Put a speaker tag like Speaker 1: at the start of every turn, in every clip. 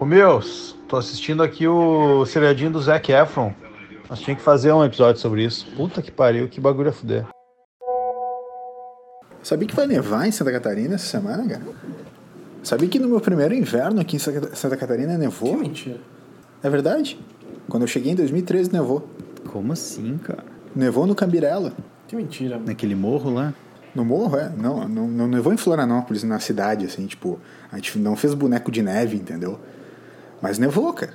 Speaker 1: Ô meus, tô assistindo aqui o seriadinho do Zac Efron. Nós tinha que fazer um episódio sobre isso. Puta que pariu, que bagulho a fuder.
Speaker 2: Sabia que vai nevar em Santa Catarina essa semana, cara? Sabia que no meu primeiro inverno aqui em Santa Catarina nevou?
Speaker 3: Que mentira.
Speaker 2: É verdade. Quando eu cheguei em 2013 nevou.
Speaker 4: Como assim, cara?
Speaker 2: Nevou no Cambirela.
Speaker 3: Que mentira.
Speaker 4: Naquele morro lá?
Speaker 2: No morro, é. Não, não, não nevou em Florianópolis, na cidade, assim, tipo. A gente não fez boneco de neve, entendeu? Mas nevou, cara.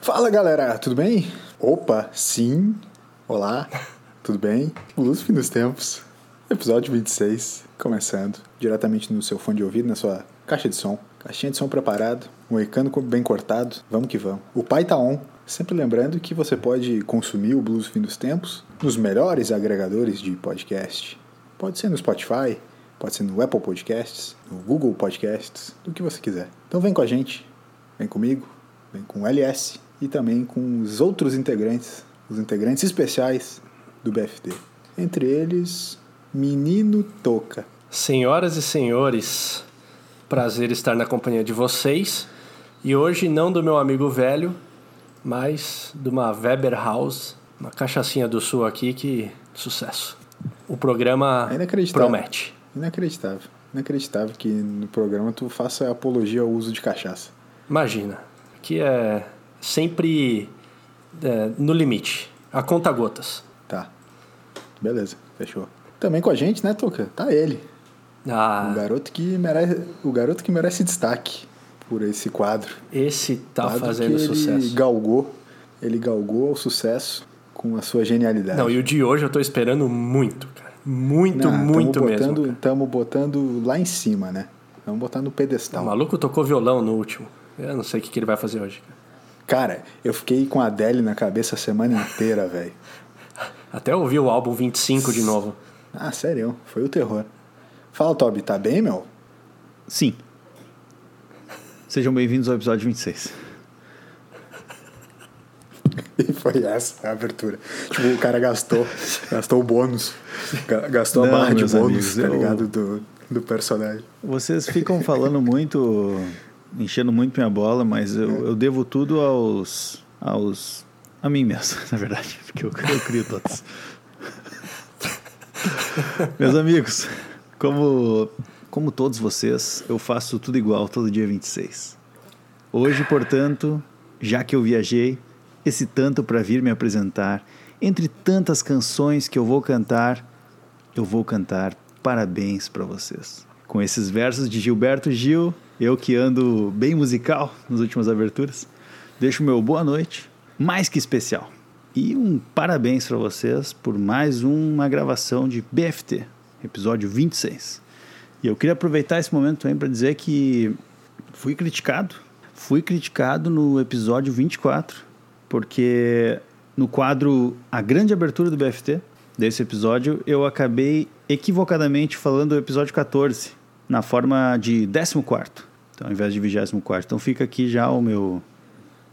Speaker 2: Fala galera, tudo bem? Opa, sim. Olá, tudo bem? Luz fim dos tempos. Episódio 26, começando diretamente no seu fone de ouvido, na sua caixa de som. Caixinha de som preparado, um ecano bem cortado, vamos que vamos. O pai tá on. Sempre lembrando que você pode consumir o Blues Fim dos Tempos nos melhores agregadores de podcast. Pode ser no Spotify, pode ser no Apple Podcasts, no Google Podcasts, do que você quiser. Então vem com a gente, vem comigo, vem com o LS e também com os outros integrantes, os integrantes especiais do BFT. Entre eles, Menino Toca.
Speaker 3: Senhoras e senhores, prazer estar na companhia de vocês. E hoje não do meu amigo velho, mas de uma Weber House, uma cachaçinha do sul aqui que sucesso. O programa
Speaker 2: É inacreditável.
Speaker 3: promete.
Speaker 2: Inacreditável. Inacreditável que no programa tu faça apologia ao uso de cachaça.
Speaker 3: Imagina, que é sempre é, no limite, a conta gotas.
Speaker 2: Tá. Beleza, fechou. Também com a gente, né, Toca? Tá ele. O
Speaker 3: Ah,
Speaker 2: garoto que merece, o garoto que merece destaque por esse quadro.
Speaker 3: esse tá
Speaker 2: Quadro
Speaker 3: fazendo
Speaker 2: que
Speaker 3: sucesso.
Speaker 2: Ele galgou, ele galgou o sucesso com a sua genialidade.
Speaker 3: Não, e o de hoje eu tô esperando muito, cara. Muito,
Speaker 2: Não,
Speaker 3: muito
Speaker 2: tamo
Speaker 3: mesmo.
Speaker 2: botando. Estamos botando lá em cima, né? Vamos botar no
Speaker 3: O
Speaker 2: pedestal.
Speaker 3: maluco tocou violão no último. Eu não sei o que, que ele vai fazer hoje. cara.
Speaker 2: Cara, eu fiquei com a Adele na cabeça a semana inteira, velho.
Speaker 3: Até ouvi o álbum 25 de novo.
Speaker 2: Ah, sério, foi o terror. Fala, Toby, tá bem, meu?
Speaker 4: Sim. Sejam bem-vindos ao episódio 26.
Speaker 2: E foi essa a abertura. Tipo, o cara gastou, gastou o bônus. Ga- Gastou a
Speaker 4: Não,
Speaker 2: barra de bônus,
Speaker 4: amigos,
Speaker 2: tá
Speaker 4: eu-
Speaker 2: ligado? Do, do personagem.
Speaker 4: Vocês ficam falando muito, enchendo muito minha bola, mas eu, eu devo tudo aos. aos. a mim mesmo, na verdade, porque eu, eu crio todos. Meus amigos, como, como todos vocês, eu faço tudo igual todo dia 26. Hoje, portanto, já que eu viajei, esse tanto para vir me apresentar, entre tantas canções que eu vou cantar, eu vou cantar parabéns para vocês. Com esses versos de Gilberto Gil, eu que ando bem musical nas últimas aberturas, deixo meu boa noite, mais que especial. E um parabéns para vocês por mais uma gravação de BFT, episódio 26. E eu queria aproveitar esse momento também para dizer que fui criticado. Fui criticado no episódio 24, porque no quadro A Grande Abertura do BFT, desse episódio, eu acabei equivocadamente falando do episódio 14, na forma de 14. Então, ao invés de 24. Então, fica aqui já o meu,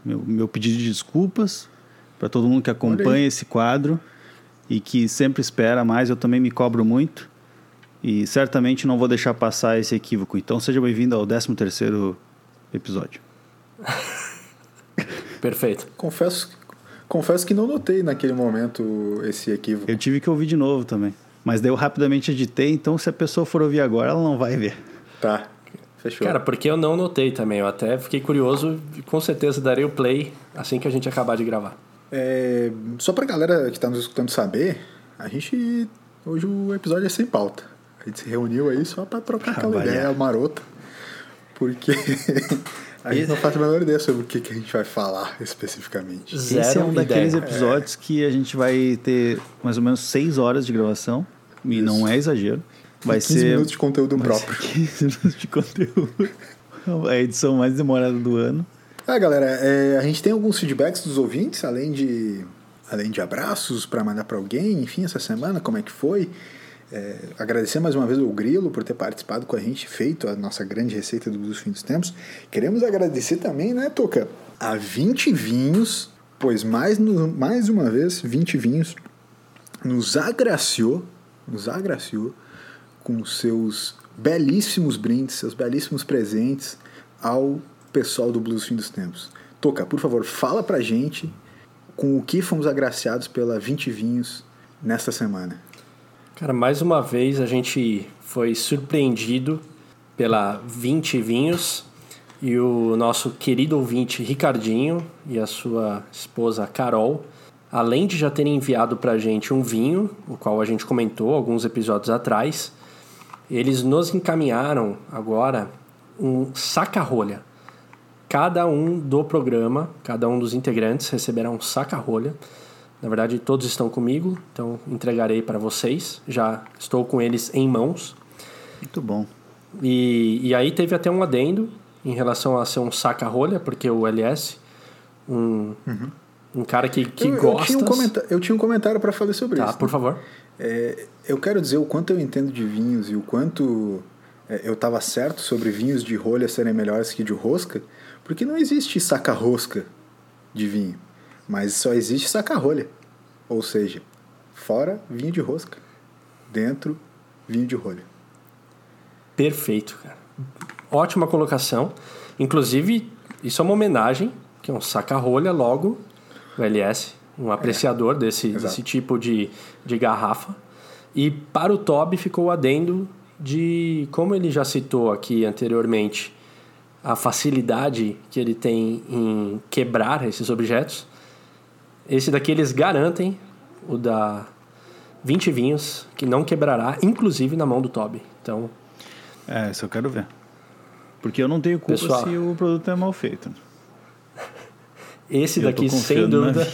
Speaker 4: meu, meu pedido de desculpas para todo mundo que acompanha esse quadro e que sempre espera mais. Eu também me cobro muito. E certamente não vou deixar passar esse equívoco. Então seja bem-vindo ao 13 terceiro episódio.
Speaker 3: Perfeito.
Speaker 2: Confesso, confesso que não notei naquele momento esse equívoco.
Speaker 4: Eu tive que ouvir de novo também. Mas daí eu rapidamente editei, então se a pessoa for ouvir agora, ela não vai ver.
Speaker 2: Tá, fechou.
Speaker 3: Cara, porque eu não notei também. Eu até fiquei curioso e com certeza darei o play assim que a gente acabar de gravar.
Speaker 2: É, só pra galera que tá nos escutando saber, a gente. Hoje o episódio é sem pauta. A gente se reuniu aí só pra trocar aquela
Speaker 4: Trabalhar.
Speaker 2: ideia marota. Porque a gente não faz a menor ideia sobre o que, que a gente vai falar especificamente.
Speaker 3: Zero
Speaker 4: Esse é um daqueles
Speaker 3: ideia.
Speaker 4: episódios que a gente vai ter mais ou menos 6 horas de gravação. E não é exagero. Vai
Speaker 2: 15
Speaker 4: ser
Speaker 2: minutos de conteúdo próprio.
Speaker 4: 15 minutos de conteúdo. A edição mais demorada do ano.
Speaker 2: É, galera, é, a gente tem alguns feedbacks dos ouvintes, além de, além de abraços para mandar para alguém, enfim, essa semana, como é que foi. É, agradecer mais uma vez ao Grilo por ter participado com a gente, feito a nossa grande receita do Blues Fim dos Tempos. Queremos agradecer também, né, Toca, a 20 Vinhos, pois mais, no, mais uma vez, 20 vinhos nos agraciou, nos agraciou com seus belíssimos brindes, seus belíssimos presentes ao pessoal do Blues Fim dos Tempos. Toca, por favor, fala pra gente com o que fomos agraciados pela 20 vinhos nesta semana.
Speaker 3: Cara, mais uma vez a gente foi surpreendido pela 20 vinhos e o nosso querido ouvinte Ricardinho e a sua esposa Carol, além de já terem enviado para a gente um vinho, o qual a gente comentou alguns episódios atrás, eles nos encaminharam agora um saca-rolha. Cada um do programa, cada um dos integrantes receberá um saca-rolha. Na verdade, todos estão comigo, então entregarei para vocês. Já estou com eles em mãos.
Speaker 4: Muito bom.
Speaker 3: E, e aí teve até um adendo em relação a ser um saca-rolha, porque o LS, um, uhum. um cara que, que
Speaker 2: eu,
Speaker 3: gosta.
Speaker 2: Eu tinha um, eu tinha um comentário para falar sobre
Speaker 3: tá,
Speaker 2: isso.
Speaker 3: Tá, por
Speaker 2: né?
Speaker 3: favor.
Speaker 2: É, eu quero dizer o quanto eu entendo de vinhos e o quanto é, eu estava certo sobre vinhos de rolha serem melhores que de rosca, porque não existe saca-rosca de vinho, mas só existe saca-rolha. Ou seja, fora vinho de rosca, dentro vinho de rolha.
Speaker 3: Perfeito, cara. Ótima colocação. Inclusive, isso é uma homenagem, que é um saca-rolha, logo, o LS, um apreciador é, desse, desse tipo de, de garrafa. E para o Toby ficou o adendo de, como ele já citou aqui anteriormente, a facilidade que ele tem em quebrar esses objetos. Esse daqui eles garantem, o da 20 vinhos, que não quebrará, inclusive na mão do Toby. Então.
Speaker 4: É, isso eu quero ver. Porque eu não tenho culpa Pessoal, se o produto é mal feito.
Speaker 3: Esse daqui, sem dúvida.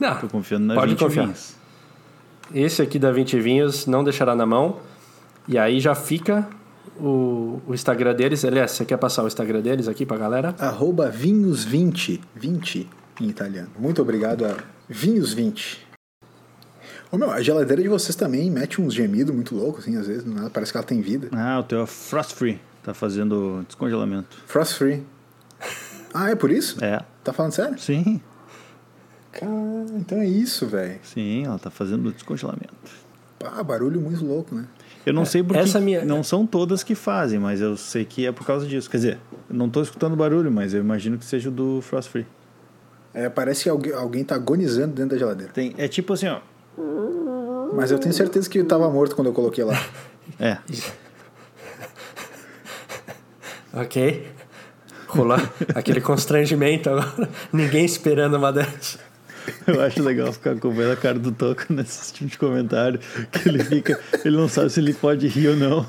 Speaker 4: Na... Não, tô confiando na
Speaker 3: pode
Speaker 4: 20
Speaker 3: confiar.
Speaker 4: vinhos.
Speaker 3: Esse aqui da 20 vinhos não deixará na mão. E aí já fica o, o Instagram deles. Aliás, você quer passar o Instagram deles aqui pra galera?
Speaker 2: Arroba vinhos20. 20 em italiano. Muito obrigado a Vinhos20. Ô, meu, a geladeira de vocês também mete uns gemidos muito loucos, assim, às vezes, nada, parece que ela tem vida.
Speaker 4: Ah, o teu é frost free. Tá fazendo descongelamento.
Speaker 2: Frost free. Ah, é por isso?
Speaker 4: É.
Speaker 2: Tá falando sério?
Speaker 4: Sim.
Speaker 2: Cara, então é isso, velho.
Speaker 4: Sim, ela tá fazendo descongelamento.
Speaker 2: Ah, barulho muito louco, né?
Speaker 4: Eu não
Speaker 3: É,
Speaker 4: sei porque
Speaker 3: essa minha-
Speaker 4: não são todas que fazem, mas eu sei que é por causa disso. Quer dizer, não tô escutando barulho, mas eu imagino que seja o do Frost Free.
Speaker 2: É, parece que alguém, alguém tá agonizando dentro da geladeira.
Speaker 4: Tem, é tipo assim, ó.
Speaker 2: Mas eu tenho certeza que tava morto quando eu coloquei lá.
Speaker 4: É.
Speaker 3: Ok. Rolou aquele constrangimento agora. Ninguém esperando uma dessas.
Speaker 4: Eu acho legal ficar acompanhando a cara do Toco nesse tipo de comentário. Que ele fica. Ele não sabe se ele pode rir ou não.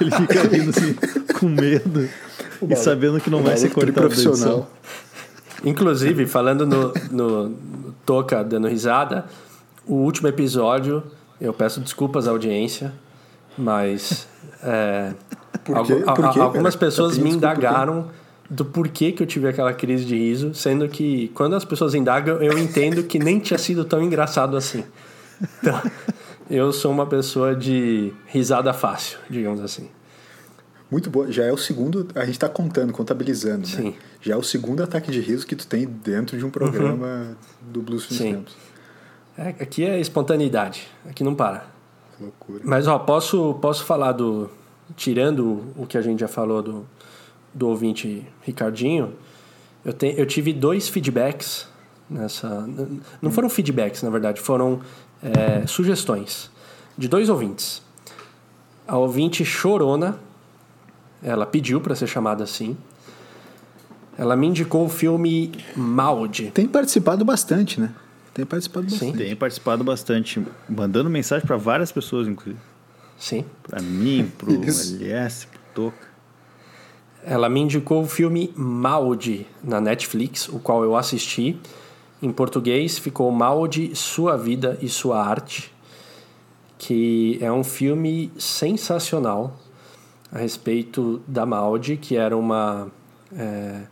Speaker 4: Ele fica rindo assim, com medo. E sabendo que não vai ser cortado da edição.
Speaker 3: Inclusive, falando no, no, no Toca dando risada, o último episódio, eu peço desculpas à audiência, mas é, a- a- algumas pessoas me indagaram do porquê que eu tive aquela crise de riso, sendo que quando as pessoas indagam, eu entendo que nem tinha sido tão engraçado assim. Então, eu sou uma pessoa de risada fácil, digamos assim.
Speaker 2: Muito boa. Já é o segundo. A gente tá contando, contabilizando, né?
Speaker 3: Sim.
Speaker 2: Já é o segundo ataque de riso que tu tem dentro de um programa do Blues Fins
Speaker 3: Sim.
Speaker 2: Tempos.
Speaker 3: É, aqui é espontaneidade, aqui não para.
Speaker 2: Que loucura.
Speaker 3: Mas ó, posso, posso falar do. Tirando o que a gente já falou do, do ouvinte Ricardinho, eu, te, eu tive dois feedbacks nessa. Não foram feedbacks, na verdade, foram é, sugestões de dois ouvintes. A ouvinte Chorona, ela pediu para ser chamada assim. Ela me indicou o filme Maud.
Speaker 2: Tem participado bastante, né? Tem participado
Speaker 3: Sim.
Speaker 2: bastante.
Speaker 4: Tem participado bastante, mandando mensagem para várias pessoas, inclusive.
Speaker 3: Sim.
Speaker 4: Para mim, pro. LS, pro Toca.
Speaker 3: Ela me indicou o filme Maud na Netflix, o qual eu assisti. Em português ficou Maud, Sua Vida e Sua Arte, que é um filme sensacional a respeito da Maud, que era uma... é,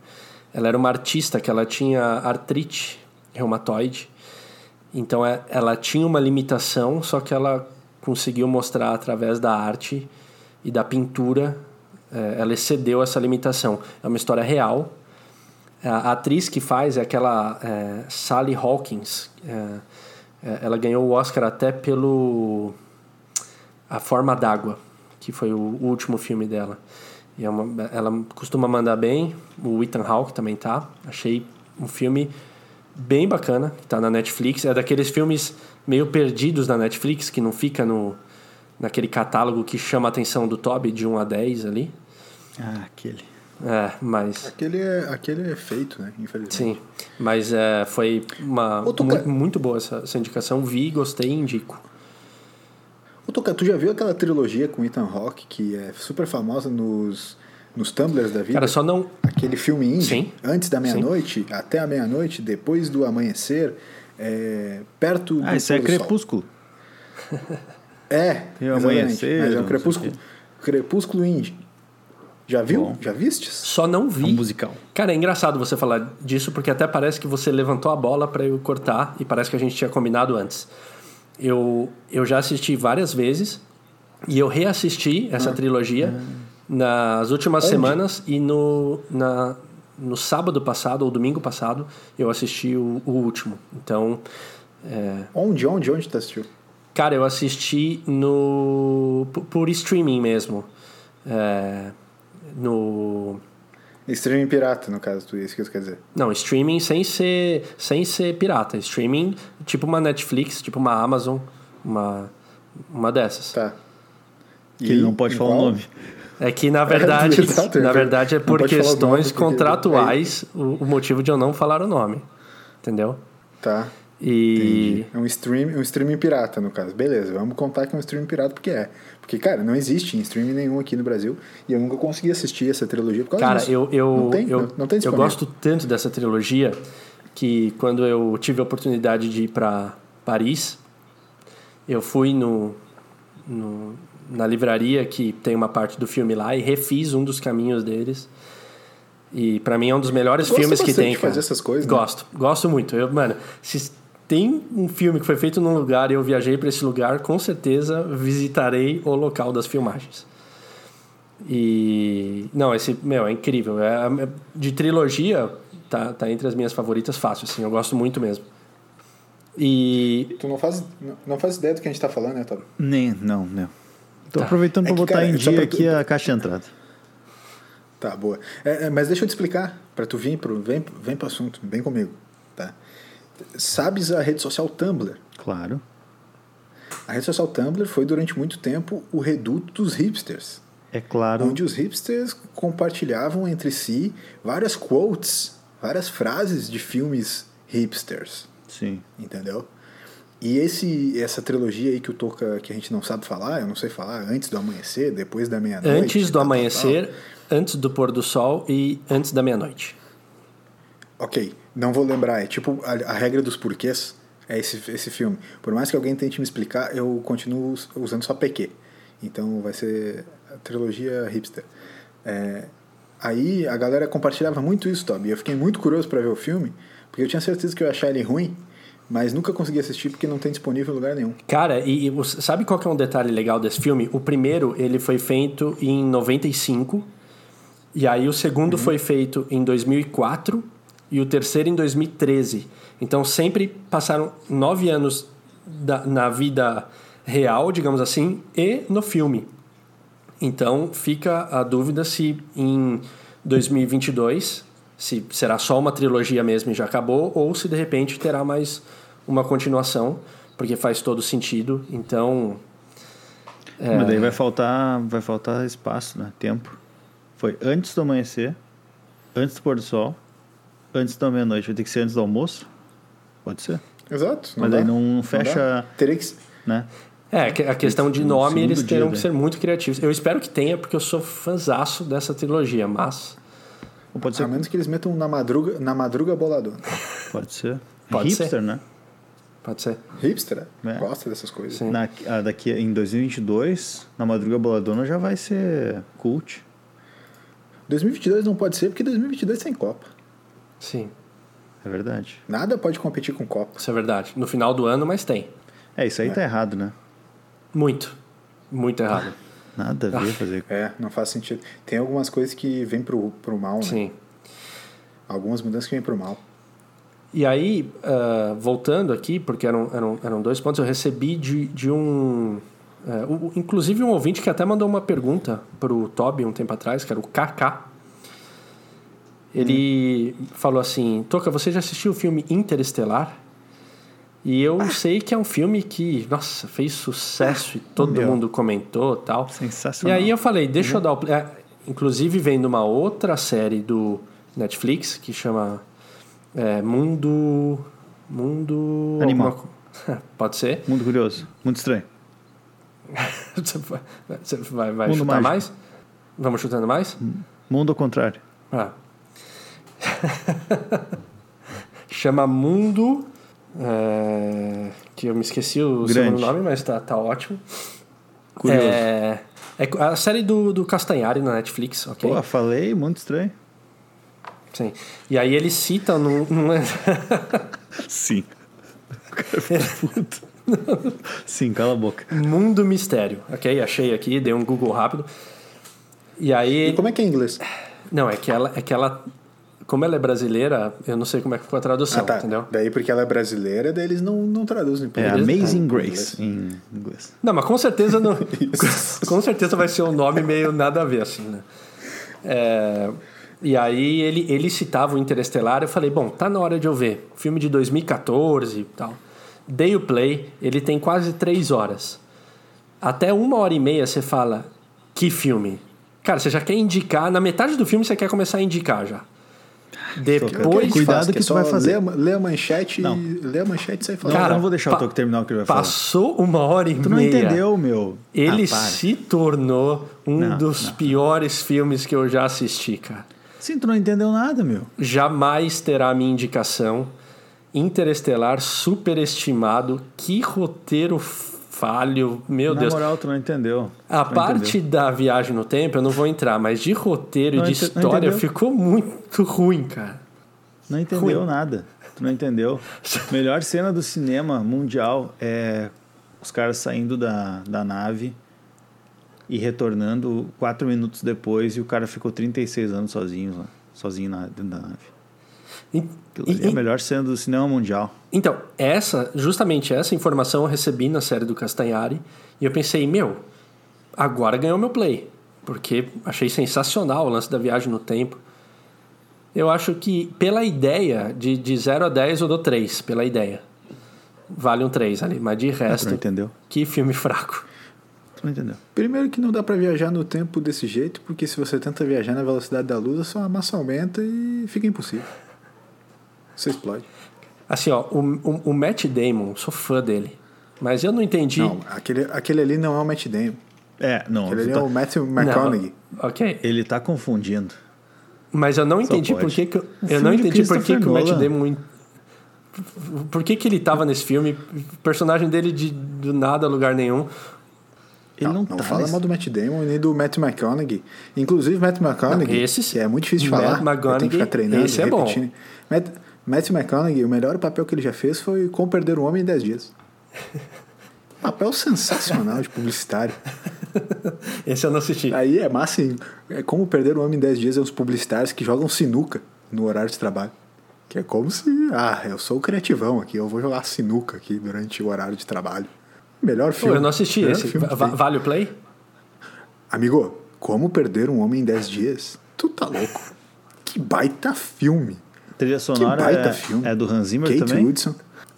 Speaker 3: ela era uma artista que ela tinha artrite reumatoide, então é- ela tinha uma limitação, só que ela conseguiu mostrar através da arte e da pintura, é, ela excedeu essa limitação. É uma história real. A atriz que faz é aquela é, Sally Hawkins. É, é, ela ganhou o Oscar até pelo A Forma d'Água, que foi o último filme dela. E é uma, ela costuma mandar bem. O Ethan Hawke também tá. Achei um filme bem bacana, que tá na Netflix. É daqueles filmes meio perdidos na Netflix, que não fica no, naquele catálogo que chama a atenção do Toby de 1 a 10 ali.
Speaker 4: Ah, aquele.
Speaker 3: É, mas.
Speaker 2: Aquele é, aquele é feito, né? Infelizmente.
Speaker 3: Sim, mas é, foi uma
Speaker 2: Ô,
Speaker 3: muito, muito boa essa, essa indicação. Vi, gostei e indico.
Speaker 2: Ô, Tuca, tu já viu aquela trilogia com Ethan Hawke que é super famosa nos, nos tumblers da vida?
Speaker 3: Cara, só não.
Speaker 2: Aquele filme indie,
Speaker 3: Sim.
Speaker 2: antes da meia-noite, até a meia-noite, depois do amanhecer, é, perto do
Speaker 4: Ah, isso é
Speaker 2: do
Speaker 4: crepúsculo.
Speaker 2: É,
Speaker 4: Tem o amanhecer,
Speaker 2: Mas é um
Speaker 4: não
Speaker 2: crepúsculo, crepúsculo indie. Já viu?
Speaker 4: Bom.
Speaker 2: Já vistes?
Speaker 3: Só não
Speaker 4: É um
Speaker 3: vi.
Speaker 4: musical.
Speaker 3: Cara, é engraçado você falar disso, porque até parece que você levantou a bola para eu cortar e parece que a gente tinha combinado antes. Eu, eu já assisti várias vezes e eu reassisti essa trilogia nas últimas
Speaker 2: Onde?
Speaker 3: semanas e no, na, no sábado passado ou domingo passado eu assisti o, o último. Então,
Speaker 2: Onde, onde, onde tu assistiu?
Speaker 3: cara, eu assisti no por, por streaming mesmo. É, no
Speaker 2: Streaming pirata, no caso, tu isso que tu quer dizer.
Speaker 3: Não, streaming sem ser, sem ser pirata. Streaming tipo uma Netflix, tipo uma Amazon, uma, uma dessas.
Speaker 2: Tá.
Speaker 4: Que ele não pode falar o nome.
Speaker 3: É que na verdade,
Speaker 2: exato,
Speaker 3: na verdade é por questões
Speaker 2: porque-
Speaker 3: contratuais o, o motivo de eu não falar o nome. Entendeu?
Speaker 2: Tá.
Speaker 3: E
Speaker 2: É um stream, um streaming pirata, no caso. Beleza, vamos contar que é um streaming pirata porque é. Porque, cara, não existe em streaming nenhum aqui no Brasil e eu nunca consegui assistir essa trilogia por causa
Speaker 3: Cara,
Speaker 2: disso.
Speaker 3: eu, eu,
Speaker 2: não tem,
Speaker 3: eu,
Speaker 2: não, não tem
Speaker 3: eu gosto tanto dessa trilogia que quando eu tive a oportunidade de ir para Paris, eu fui no, no- na livraria que tem uma parte do filme lá e refiz um dos caminhos deles. E pra mim é um dos melhores
Speaker 2: Tu gosta
Speaker 3: filmes que tem, cara.
Speaker 2: fazer essas coisas, né?
Speaker 3: Gosto, gosto muito. Eu, mano, se tem um filme que foi feito num lugar e eu viajei para esse lugar, com certeza visitarei o local das filmagens. E não, esse, meu, é incrível. É, é- de trilogia, tá, tá entre as minhas favoritas fácil, assim, eu gosto muito mesmo. E
Speaker 2: Tu não faz, não- faz ideia do que a gente tá falando, né, Tob?
Speaker 4: Nem, não, não. Tô
Speaker 3: Tá.
Speaker 4: aproveitando
Speaker 2: É
Speaker 4: pra
Speaker 2: que,
Speaker 4: botar
Speaker 2: cara,
Speaker 4: em
Speaker 2: só
Speaker 4: dia
Speaker 2: pra
Speaker 4: aqui a caixa de entrada.
Speaker 2: Tá, boa. É, é, mas deixa eu te explicar, pra tu vir pro. Vem, vem pro assunto, vem comigo? Sabes a rede social Tumblr?
Speaker 4: Claro.
Speaker 2: A rede social Tumblr foi durante muito tempo o reduto dos hipsters.
Speaker 4: É claro.
Speaker 2: onde os hipsters compartilhavam entre si várias quotes, várias frases de filmes hipsters,
Speaker 4: Sim.
Speaker 2: entendeu? E esse essa trilogia aí que o Toca que a gente não sabe falar, eu não sei falar, antes do amanhecer, depois da meia-noite.
Speaker 3: antes do
Speaker 2: tal, tal,
Speaker 3: amanhecer, antes do pôr do sol e antes da meia-noite.
Speaker 2: Ok, não vou lembrar, é tipo a, a regra dos porquês, é esse, esse filme. Por mais que alguém tente me explicar, eu continuo us- usando só PQ. Então vai ser a trilogia hipster. É, aí a galera compartilhava muito isso, Toby. e Eu fiquei muito curioso para ver o filme, porque eu tinha certeza que eu ia achar ele ruim, mas nunca consegui assistir porque não tem disponível em lugar nenhum.
Speaker 3: Cara, e, e sabe qual que é um detalhe legal desse filme? O primeiro, ele foi feito em 95, e aí o segundo foi feito em 2004 e o terceiro em 2013. Então sempre passaram nove anos da- na vida real, digamos assim, e no filme. Então fica a dúvida se em 2022 se será só uma trilogia mesmo e já acabou ou se de repente terá mais uma continuação, porque faz todo sentido. Então, É.
Speaker 4: Mas daí vai faltar, vai faltar espaço, né? Tempo. Foi antes do amanhecer, antes do pôr do sol, antes da meia-noite. Vai ter que ser antes do almoço? Pode ser,
Speaker 2: Exato.
Speaker 4: Mas
Speaker 2: dá.
Speaker 4: não
Speaker 2: dá.
Speaker 4: fecha-
Speaker 2: Teria que.
Speaker 4: né?
Speaker 3: é, que- a questão de
Speaker 4: No
Speaker 3: nome eles
Speaker 4: dia,
Speaker 3: terão que
Speaker 4: né?
Speaker 3: ser muito criativos. Eu espero que tenha, porque eu sou fãzaço dessa trilogia, mas
Speaker 4: Ou pode ser,
Speaker 2: A menos que eles metam na madruga, na madruga boladona.
Speaker 4: pode ser.
Speaker 3: Pode
Speaker 4: Hipster,
Speaker 3: ser.
Speaker 4: né?
Speaker 3: pode ser.
Speaker 2: Hipster,
Speaker 4: É.
Speaker 2: gosta dessas coisas.
Speaker 3: Sim.
Speaker 4: Na, ah, daqui em 2022, na madruga boladona já vai ser cult.
Speaker 2: 2022 não pode ser porque 2022 tem Copa.
Speaker 3: Sim,
Speaker 4: É verdade.
Speaker 2: Nada pode competir com Copa.
Speaker 3: isso é verdade. No final do ano, mas tem.
Speaker 4: É, isso aí tá errado, né?
Speaker 3: Muito. Muito errado.
Speaker 4: Nada a ver fazer.
Speaker 2: É, não faz sentido. Tem algumas coisas que vêm pro, pro mal, né?
Speaker 3: Sim.
Speaker 2: Algumas mudanças que vêm pro mal.
Speaker 3: E aí, uh, voltando aqui, porque eram, eram, eram dois pontos, eu recebi de, de um. Uh, inclusive um ouvinte que até mandou uma pergunta pro Toby um tempo atrás, que era o KK. Ele hum. falou assim: Toca, você já assistiu o filme Interestelar? E eu ah. sei que é um filme que, nossa, fez sucesso e todo Meu. mundo comentou tal.
Speaker 4: Sensacional.
Speaker 3: E aí eu falei, deixa eu dar o. É, inclusive vem de uma outra série do Netflix que chama é, Mundo. Mundo.
Speaker 4: Animal.
Speaker 3: Pode ser?
Speaker 4: Mundo Curioso. Muito estranho.
Speaker 3: Você vai, vai chutar mágico. mais? Vamos chutando mais?
Speaker 4: Mundo ao contrário.
Speaker 3: Ah. Chama Mundo. É, que eu me esqueci o segundo nome, mas tá, tá ótimo.
Speaker 4: Curioso.
Speaker 3: É, é a série do, do Castanhari na Netflix, ok?
Speaker 4: Pô, falei, muito estranho.
Speaker 3: Sim. E aí ele cita num. num...
Speaker 4: Sim. Sim, cala a boca.
Speaker 3: Mundo Mistério, ok? Achei aqui, dei um Google rápido. E aí.
Speaker 2: E como é que é em inglês?
Speaker 3: Não, é que ela, é que ela como ela é brasileira, eu não sei como é que ficou a tradução, ah, tá. entendeu?
Speaker 2: Daí porque ela é brasileira, daí eles não, não traduzem.
Speaker 4: É Amazing Grace em inglês.
Speaker 3: Não, mas com certeza não. com certeza vai ser um nome meio nada a ver, assim, né? É, e aí ele, ele citava o Interestelar, eu falei, bom, tá na hora de eu ver. Filme de 2014 e tal. Dei o play, ele tem quase três horas. Até uma hora e meia você fala, que filme? Cara, você já quer indicar, na metade do filme você quer começar a indicar já. Depois.
Speaker 2: Cuidado que, que tu vai fazer. Lê, lê a manchete não. e lê a manchete e sai falando.
Speaker 4: Cara, não vou deixar o Toque terminar o que ele vai falar.
Speaker 3: Passou uma hora e
Speaker 4: tu
Speaker 3: meia.
Speaker 4: Tu não entendeu, meu.
Speaker 3: Ele ah, se tornou um não, dos não. piores filmes que eu já assisti, cara.
Speaker 4: Sim, tu não entendeu nada, meu.
Speaker 3: Jamais terá a minha indicação. Interestelar, superestimado. Que roteiro falho, meu
Speaker 4: Na
Speaker 3: Deus.
Speaker 4: Na moral, tu não entendeu.
Speaker 3: A
Speaker 4: não
Speaker 3: parte
Speaker 4: entendeu.
Speaker 3: da viagem no tempo eu não vou entrar, mas de roteiro e de história ficou muito ruim, cara.
Speaker 4: Não entendeu ruim. nada. Tu não entendeu. Melhor cena do cinema mundial é os caras saindo da, da nave e retornando quatro minutos depois e o cara ficou 36 anos sozinho lá, sozinho na, dentro da nave. E, e, é melhor cena do cinema mundial.
Speaker 3: Então, essa, justamente essa informação eu recebi na série do Castanhari e eu pensei, meu, agora ganhou meu play. Porque achei sensacional o lance da viagem no tempo. Eu acho que pela ideia, de, de 0 a 10 eu dou 3, pela ideia. Vale um 3 ali, mas de resto.
Speaker 4: entendeu?
Speaker 3: Que filme fraco.
Speaker 4: Tu não entendeu?
Speaker 2: Primeiro que não dá para viajar no tempo desse jeito, porque se você tenta viajar na velocidade da luz, a sua massa aumenta e fica impossível. Você explode.
Speaker 3: Assim, ó, o, o, o, Matt Damon, sou fã dele. Mas eu não entendi.
Speaker 2: Não, aquele, aquele ali não é o Matt Damon.
Speaker 4: É, não.
Speaker 2: Aquele ali tá... é o Matthew McConaughey.
Speaker 3: Não, ok.
Speaker 4: Ele tá confundindo.
Speaker 3: Mas eu não entendi por que, que eu, eu não entendi por que, que o Matt Damon por que, que ele tava nesse filme? Personagem dele de do nada, lugar nenhum.
Speaker 2: Ele não, não, não tá fala nesse... mal do Matt Damon nem do Matt McConaughey. Inclusive, Matt McConaughey, não, esse, que é muito difícil de falar, Matt tem que ficar treinando, esse é repetindo. Bom. Matt, Matthew McConaughey, o melhor papel que ele já fez foi Como Perder um Homem em 10 Dias. papel sensacional de publicitário.
Speaker 3: Esse eu não assisti.
Speaker 2: Aí é massa, hein? É Como Perder um Homem em 10 Dias é os publicitários que jogam sinuca no horário de trabalho. Que é como se, ah, eu sou o criativão aqui, eu vou jogar sinuca aqui durante o horário de trabalho. Melhor filme.
Speaker 3: Pô, eu não assisti esse. Vale o play?
Speaker 2: Amigo, Como Perder um Homem em 10 Dias? Tu tá louco. Que baita filme
Speaker 4: trilha sonora é, filme. é do Hans Zimmer
Speaker 2: Kate
Speaker 4: também?
Speaker 2: Woodson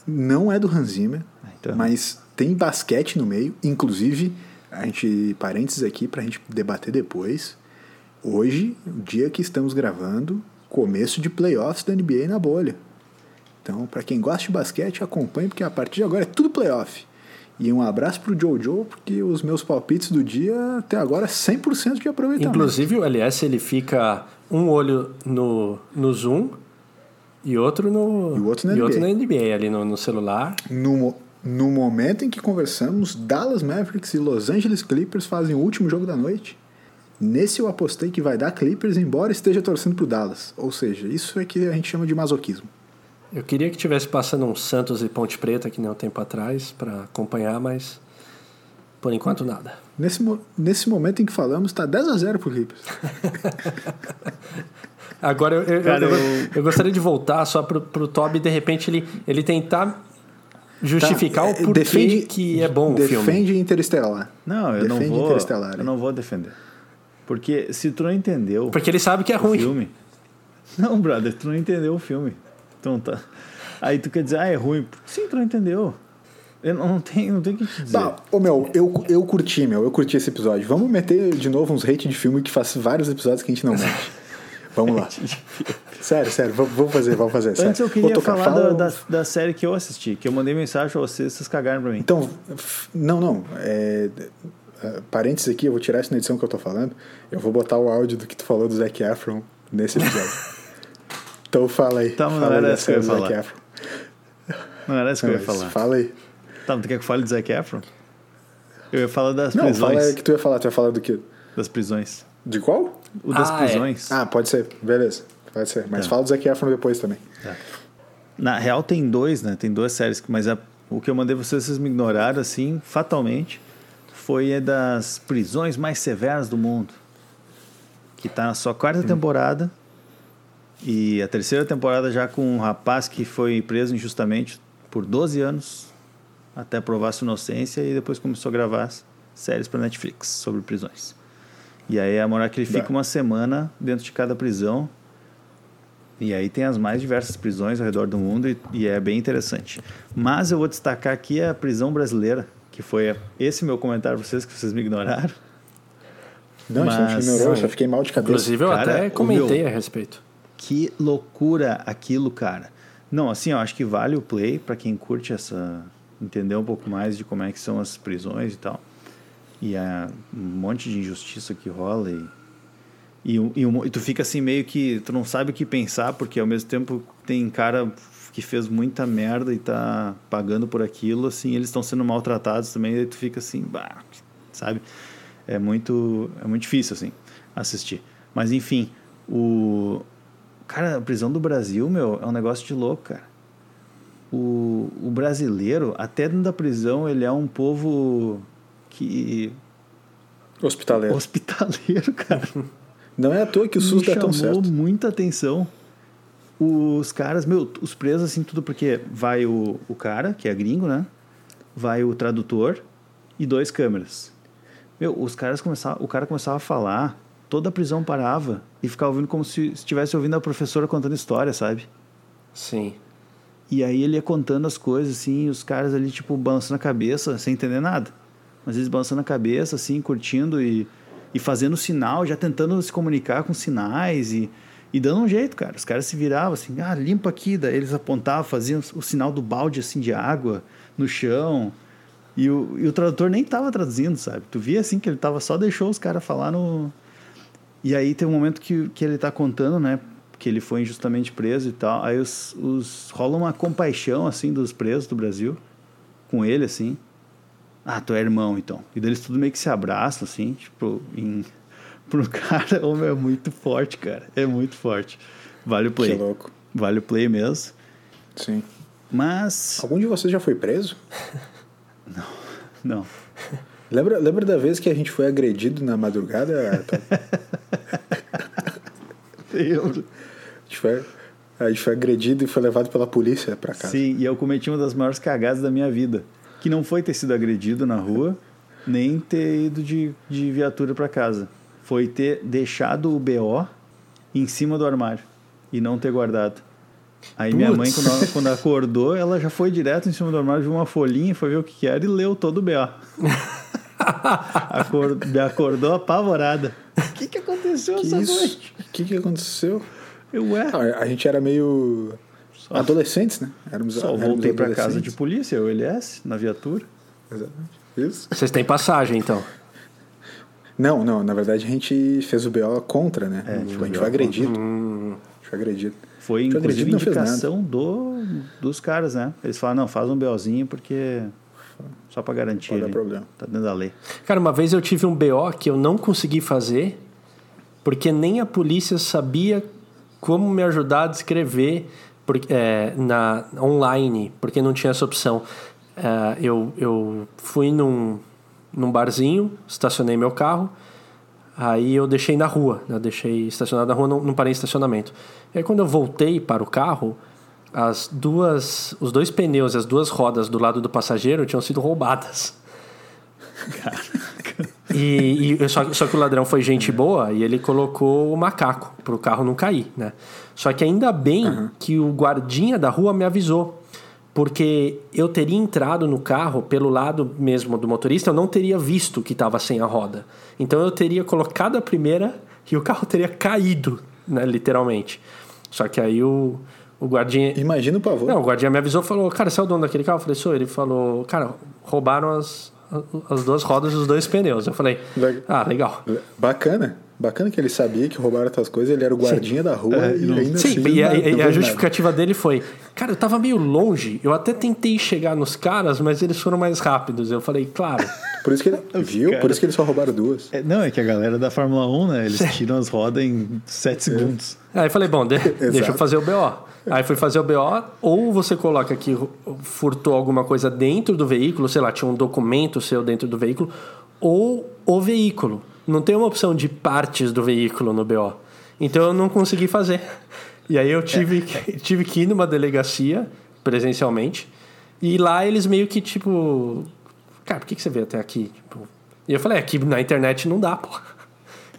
Speaker 2: não é do Hans Zimmer, ah, então. mas tem basquete no meio. Inclusive, a gente parênteses aqui para a gente debater depois. Hoje, o dia que estamos gravando, começo de playoffs da NBA na bolha. Então, para quem gosta de basquete, acompanhe, porque a partir de agora é tudo playoff. E um abraço pro Jojo, porque os meus palpites do dia até agora é 100% de aproveitamento.
Speaker 3: Inclusive, o LS ele fica um olho no, no Zoom e outro no,
Speaker 2: e outro na,
Speaker 3: e
Speaker 2: NBA.
Speaker 3: Outro na NBA, ali no, no celular.
Speaker 2: No, no momento em que conversamos, Dallas Mavericks e Los Angeles Clippers fazem o último jogo da noite. Nesse eu apostei que vai dar Clippers, embora esteja torcendo pro Dallas. Ou seja, isso é que a gente chama de masoquismo.
Speaker 3: Eu queria que tivesse passando um Santos e Ponte Preta, que nem um tempo atrás, para acompanhar, mas Por enquanto, nada.
Speaker 2: Nesse, nesse momento em que falamos, tá 10 a 0 pro Clippers.
Speaker 3: Agora, eu, eu,
Speaker 4: Cara,
Speaker 3: eu,
Speaker 4: eu-
Speaker 3: eu gostaria de voltar só pro, pro Toby, de repente, ele, ele tentar justificar
Speaker 2: Tá,
Speaker 3: o porquê
Speaker 2: defende-
Speaker 3: que é bom o filme.
Speaker 2: Defende Interestelar.
Speaker 4: Não, eu não
Speaker 2: Defende
Speaker 4: vou.
Speaker 2: Interestelar,
Speaker 4: Eu não vou defender. Porque se tu não entendeu
Speaker 3: Porque ele sabe que é
Speaker 4: o
Speaker 3: ruim.
Speaker 4: filme. Não, brother, tu não entendeu o filme. Então tá. Aí tu quer dizer, ah, é ruim. Sim, tu não entendeu. Eu não tenho, não tenho o que te dizer.
Speaker 2: Tá, ô meu, eu, eu curti, meu, eu curti esse episódio. Vamos meter de novo uns hate de filme que faz vários episódios que a gente não mete. Vamos lá. sério, sério, vamos fazer, vamos fazer. sério.
Speaker 4: Antes eu queria falar
Speaker 2: fala-
Speaker 4: da, da, série que eu assisti, que eu mandei mensagem pra vocês, vocês cagaram pra mim.
Speaker 2: Então, não, não. É, é, parênteses aqui, eu vou tirar isso na edição que eu tô falando. Eu vou botar o áudio do que tu falou do Zac Efron nesse episódio. então fala aí.
Speaker 4: Tá, mas não
Speaker 2: fala aí
Speaker 4: era essa que eu ia falar. Não era isso que eu ia
Speaker 2: Não,
Speaker 4: falar.
Speaker 2: Fala aí.
Speaker 4: Tá, tu quer que eu fale do Zac Efron? Eu ia falar das
Speaker 2: Não,
Speaker 4: prisões.
Speaker 2: fala aí o que tu ia falar. Tu ia falar do quê?
Speaker 4: Das prisões.
Speaker 2: De qual?
Speaker 4: O das
Speaker 3: Ah, é.
Speaker 4: prisões.
Speaker 2: Ah, pode ser. Beleza. Pode ser. Mas
Speaker 4: Tá.
Speaker 2: fala do Zac Efron depois também.
Speaker 4: Na real tem dois, né? Tem duas séries, mas a- o que eu mandei vocês, vocês me ignoraram, assim, fatalmente, foi a das prisões mais severas do mundo. Que tá na sua quarta temporada. E a terceira temporada já com um rapaz que foi preso injustamente por 12 anos até provar sua inocência e depois começou a gravar séries para Netflix sobre prisões. E aí a moral é que ele fica uma semana dentro de cada prisão e aí tem as mais diversas prisões ao redor do mundo e, e é bem interessante. Mas eu vou destacar aqui a prisão brasileira, que foi esse meu comentário para vocês, que vocês me ignoraram.
Speaker 2: Não, gente te
Speaker 4: Mas-
Speaker 2: ignorou, eu fiquei mal de cabeça.
Speaker 3: Inclusive, eu
Speaker 4: Cara,
Speaker 3: até comentei
Speaker 4: meu-
Speaker 3: a respeito.
Speaker 4: Que loucura aquilo, cara. Não, assim, eu acho que vale o play para quem curte essa. entender um pouco mais de como é que são as prisões e tal. E a, um monte de injustiça que rola e. E, e, e tu fica assim meio que. Tu não sabe o que pensar, porque ao mesmo tempo tem cara que fez muita merda e tá pagando por aquilo, assim, eles estão sendo maltratados também, e tu fica assim, bah, sabe? É muito, é muito difícil, assim, assistir. Mas enfim, o. Cara, a prisão do Brasil, meu, é um negócio de louco, cara. O, o brasileiro, até dentro da prisão, ele é um povo que.
Speaker 2: Hospitaleiro.
Speaker 4: hospitaleiro, cara.
Speaker 2: Não é à toa que o SUS dá tão
Speaker 4: chamou
Speaker 2: certo.
Speaker 4: muita atenção. Os caras, meu, os presos, assim, tudo porque vai o, o cara, que é gringo, né? Vai o tradutor e dois câmeras. Meu, os caras começavam, o cara começava a falar, toda a prisão parava e ficava ouvindo como se estivesse ouvindo a professora contando história, sabe?
Speaker 3: Sim.
Speaker 4: E aí ele ia contando as coisas, assim, os caras ali, tipo, balançando a cabeça, sem entender nada. Mas eles balançando a cabeça, assim, curtindo e, e fazendo sinal, já tentando se comunicar com sinais e, e dando um jeito, cara. Os caras se viravam assim, ah, limpa aqui. Daí eles apontavam, faziam o sinal do balde, assim, de água no chão. E o, e o tradutor nem tava traduzindo, sabe? Tu via, assim, que ele tava só deixou os caras falar no... E aí tem um momento que, que ele tá contando, né? Que ele foi injustamente preso e tal. Aí os, os rola uma compaixão, assim, dos presos do Brasil com ele, assim. Ah, tu é irmão, então. E deles tudo meio que se abraçam, assim, tipo, em... pro cara, homem, é muito forte, cara. É muito forte. Vale o play.
Speaker 2: Que louco.
Speaker 4: Vale o play mesmo.
Speaker 2: Sim.
Speaker 4: Mas.
Speaker 2: Algum de vocês já foi preso?
Speaker 4: Não.
Speaker 2: Lembra, lembra da vez que a gente foi agredido na madrugada?
Speaker 4: Eu...
Speaker 2: A gente foi, a gente foi agredido e foi levado pela polícia pra casa.
Speaker 4: Sim, e eu cometi uma das maiores cagadas da minha vida. Que não foi ter sido agredido na rua, nem ter ido de, de viatura para casa. Foi ter deixado o BO em cima do armário e não ter guardado. Aí minha mãe,
Speaker 3: Putz.
Speaker 4: quando, quando acordou, ela já foi direto em cima do armário, viu uma folhinha, foi ver o que que era e leu todo o BO. Acor- Me acordou apavorada. O que, que aconteceu
Speaker 2: Que
Speaker 4: essa
Speaker 2: isso?
Speaker 4: noite?
Speaker 2: O que, que aconteceu?
Speaker 4: Eu, ué,
Speaker 2: Ah, a gente era meio
Speaker 4: Só-
Speaker 2: adolescentes, né? Éramos,
Speaker 4: só
Speaker 2: éramos
Speaker 4: voltei para casa de polícia, eu LS, na viatura.
Speaker 2: Exatamente. Isso.
Speaker 3: Vocês têm passagem, então.
Speaker 2: Não, não, na verdade a gente fez o BO contra, né?
Speaker 4: É,
Speaker 2: Tipo,
Speaker 4: foi
Speaker 2: a gente foi agredido.
Speaker 3: Hum,
Speaker 2: A gente foi agredido.
Speaker 4: Foi
Speaker 2: Foi
Speaker 4: inclusive
Speaker 2: agredido, não
Speaker 4: indicação do, dos caras, né? Eles falaram, não, faz um BOzinho porque. Só pra garantir.
Speaker 2: Dar
Speaker 4: ali.
Speaker 2: problema.
Speaker 4: Tá dentro da lei.
Speaker 3: Cara, uma vez eu tive um BO que eu não consegui fazer porque nem a polícia sabia como me ajudar a descrever porque, é, na, online, porque não tinha essa opção. É, eu, eu fui num, num barzinho, estacionei meu carro. Aí eu deixei na rua, né? deixei estacionado na rua, não, não parei em estacionamento. E aí quando eu voltei para o carro, as duas, os dois pneus e as duas rodas do lado do passageiro tinham sido roubadas. E, e só, só, que o ladrão foi gente boa e ele colocou o macaco para o carro não cair, né? Só que ainda bem uhum. que o guardinha da rua me avisou, porque eu teria entrado no carro pelo lado mesmo do motorista, eu não teria visto que estava sem a roda. Então eu teria colocado a primeira e o carro teria caído, né, literalmente. Só que aí o, o guardinha.
Speaker 2: Imagina o pavor.
Speaker 3: Não, o guardinha me avisou falou: Cara, você é o dono daquele carro? Eu falei: Sou. Ele falou: Cara, roubaram as, as duas rodas e os dois pneus. Eu falei: Ah, legal.
Speaker 2: Bacana. Bacana que ele sabia que roubaram outras coisas, ele era o guardinha Sim. da rua é, e ainda
Speaker 3: Sim, assim, e, a, e a justificativa nada. dele foi: Cara, eu tava meio longe, eu até tentei chegar nos caras, mas eles foram mais rápidos. Eu falei: Claro.
Speaker 2: Por isso que ele, viu? Cara. Por isso que eles só roubaram duas.
Speaker 4: É, não, é que a galera da Fórmula 1, né? Eles tiram as rodas em 7 segundos.
Speaker 3: Aí eu falei: Bom, de, deixa eu fazer o BO. Aí fui fazer o BO, ou você coloca que furtou alguma coisa dentro do veículo, sei lá, tinha um documento seu dentro do veículo, ou o veículo. Não tem uma opção de partes do veículo no BO. Então eu não consegui fazer. E aí eu tive, é. tive que ir numa delegacia presencialmente. E lá eles meio que tipo. Cara, por que, que você veio até aqui? Tipo, e eu falei, aqui é, na internet não dá, pô.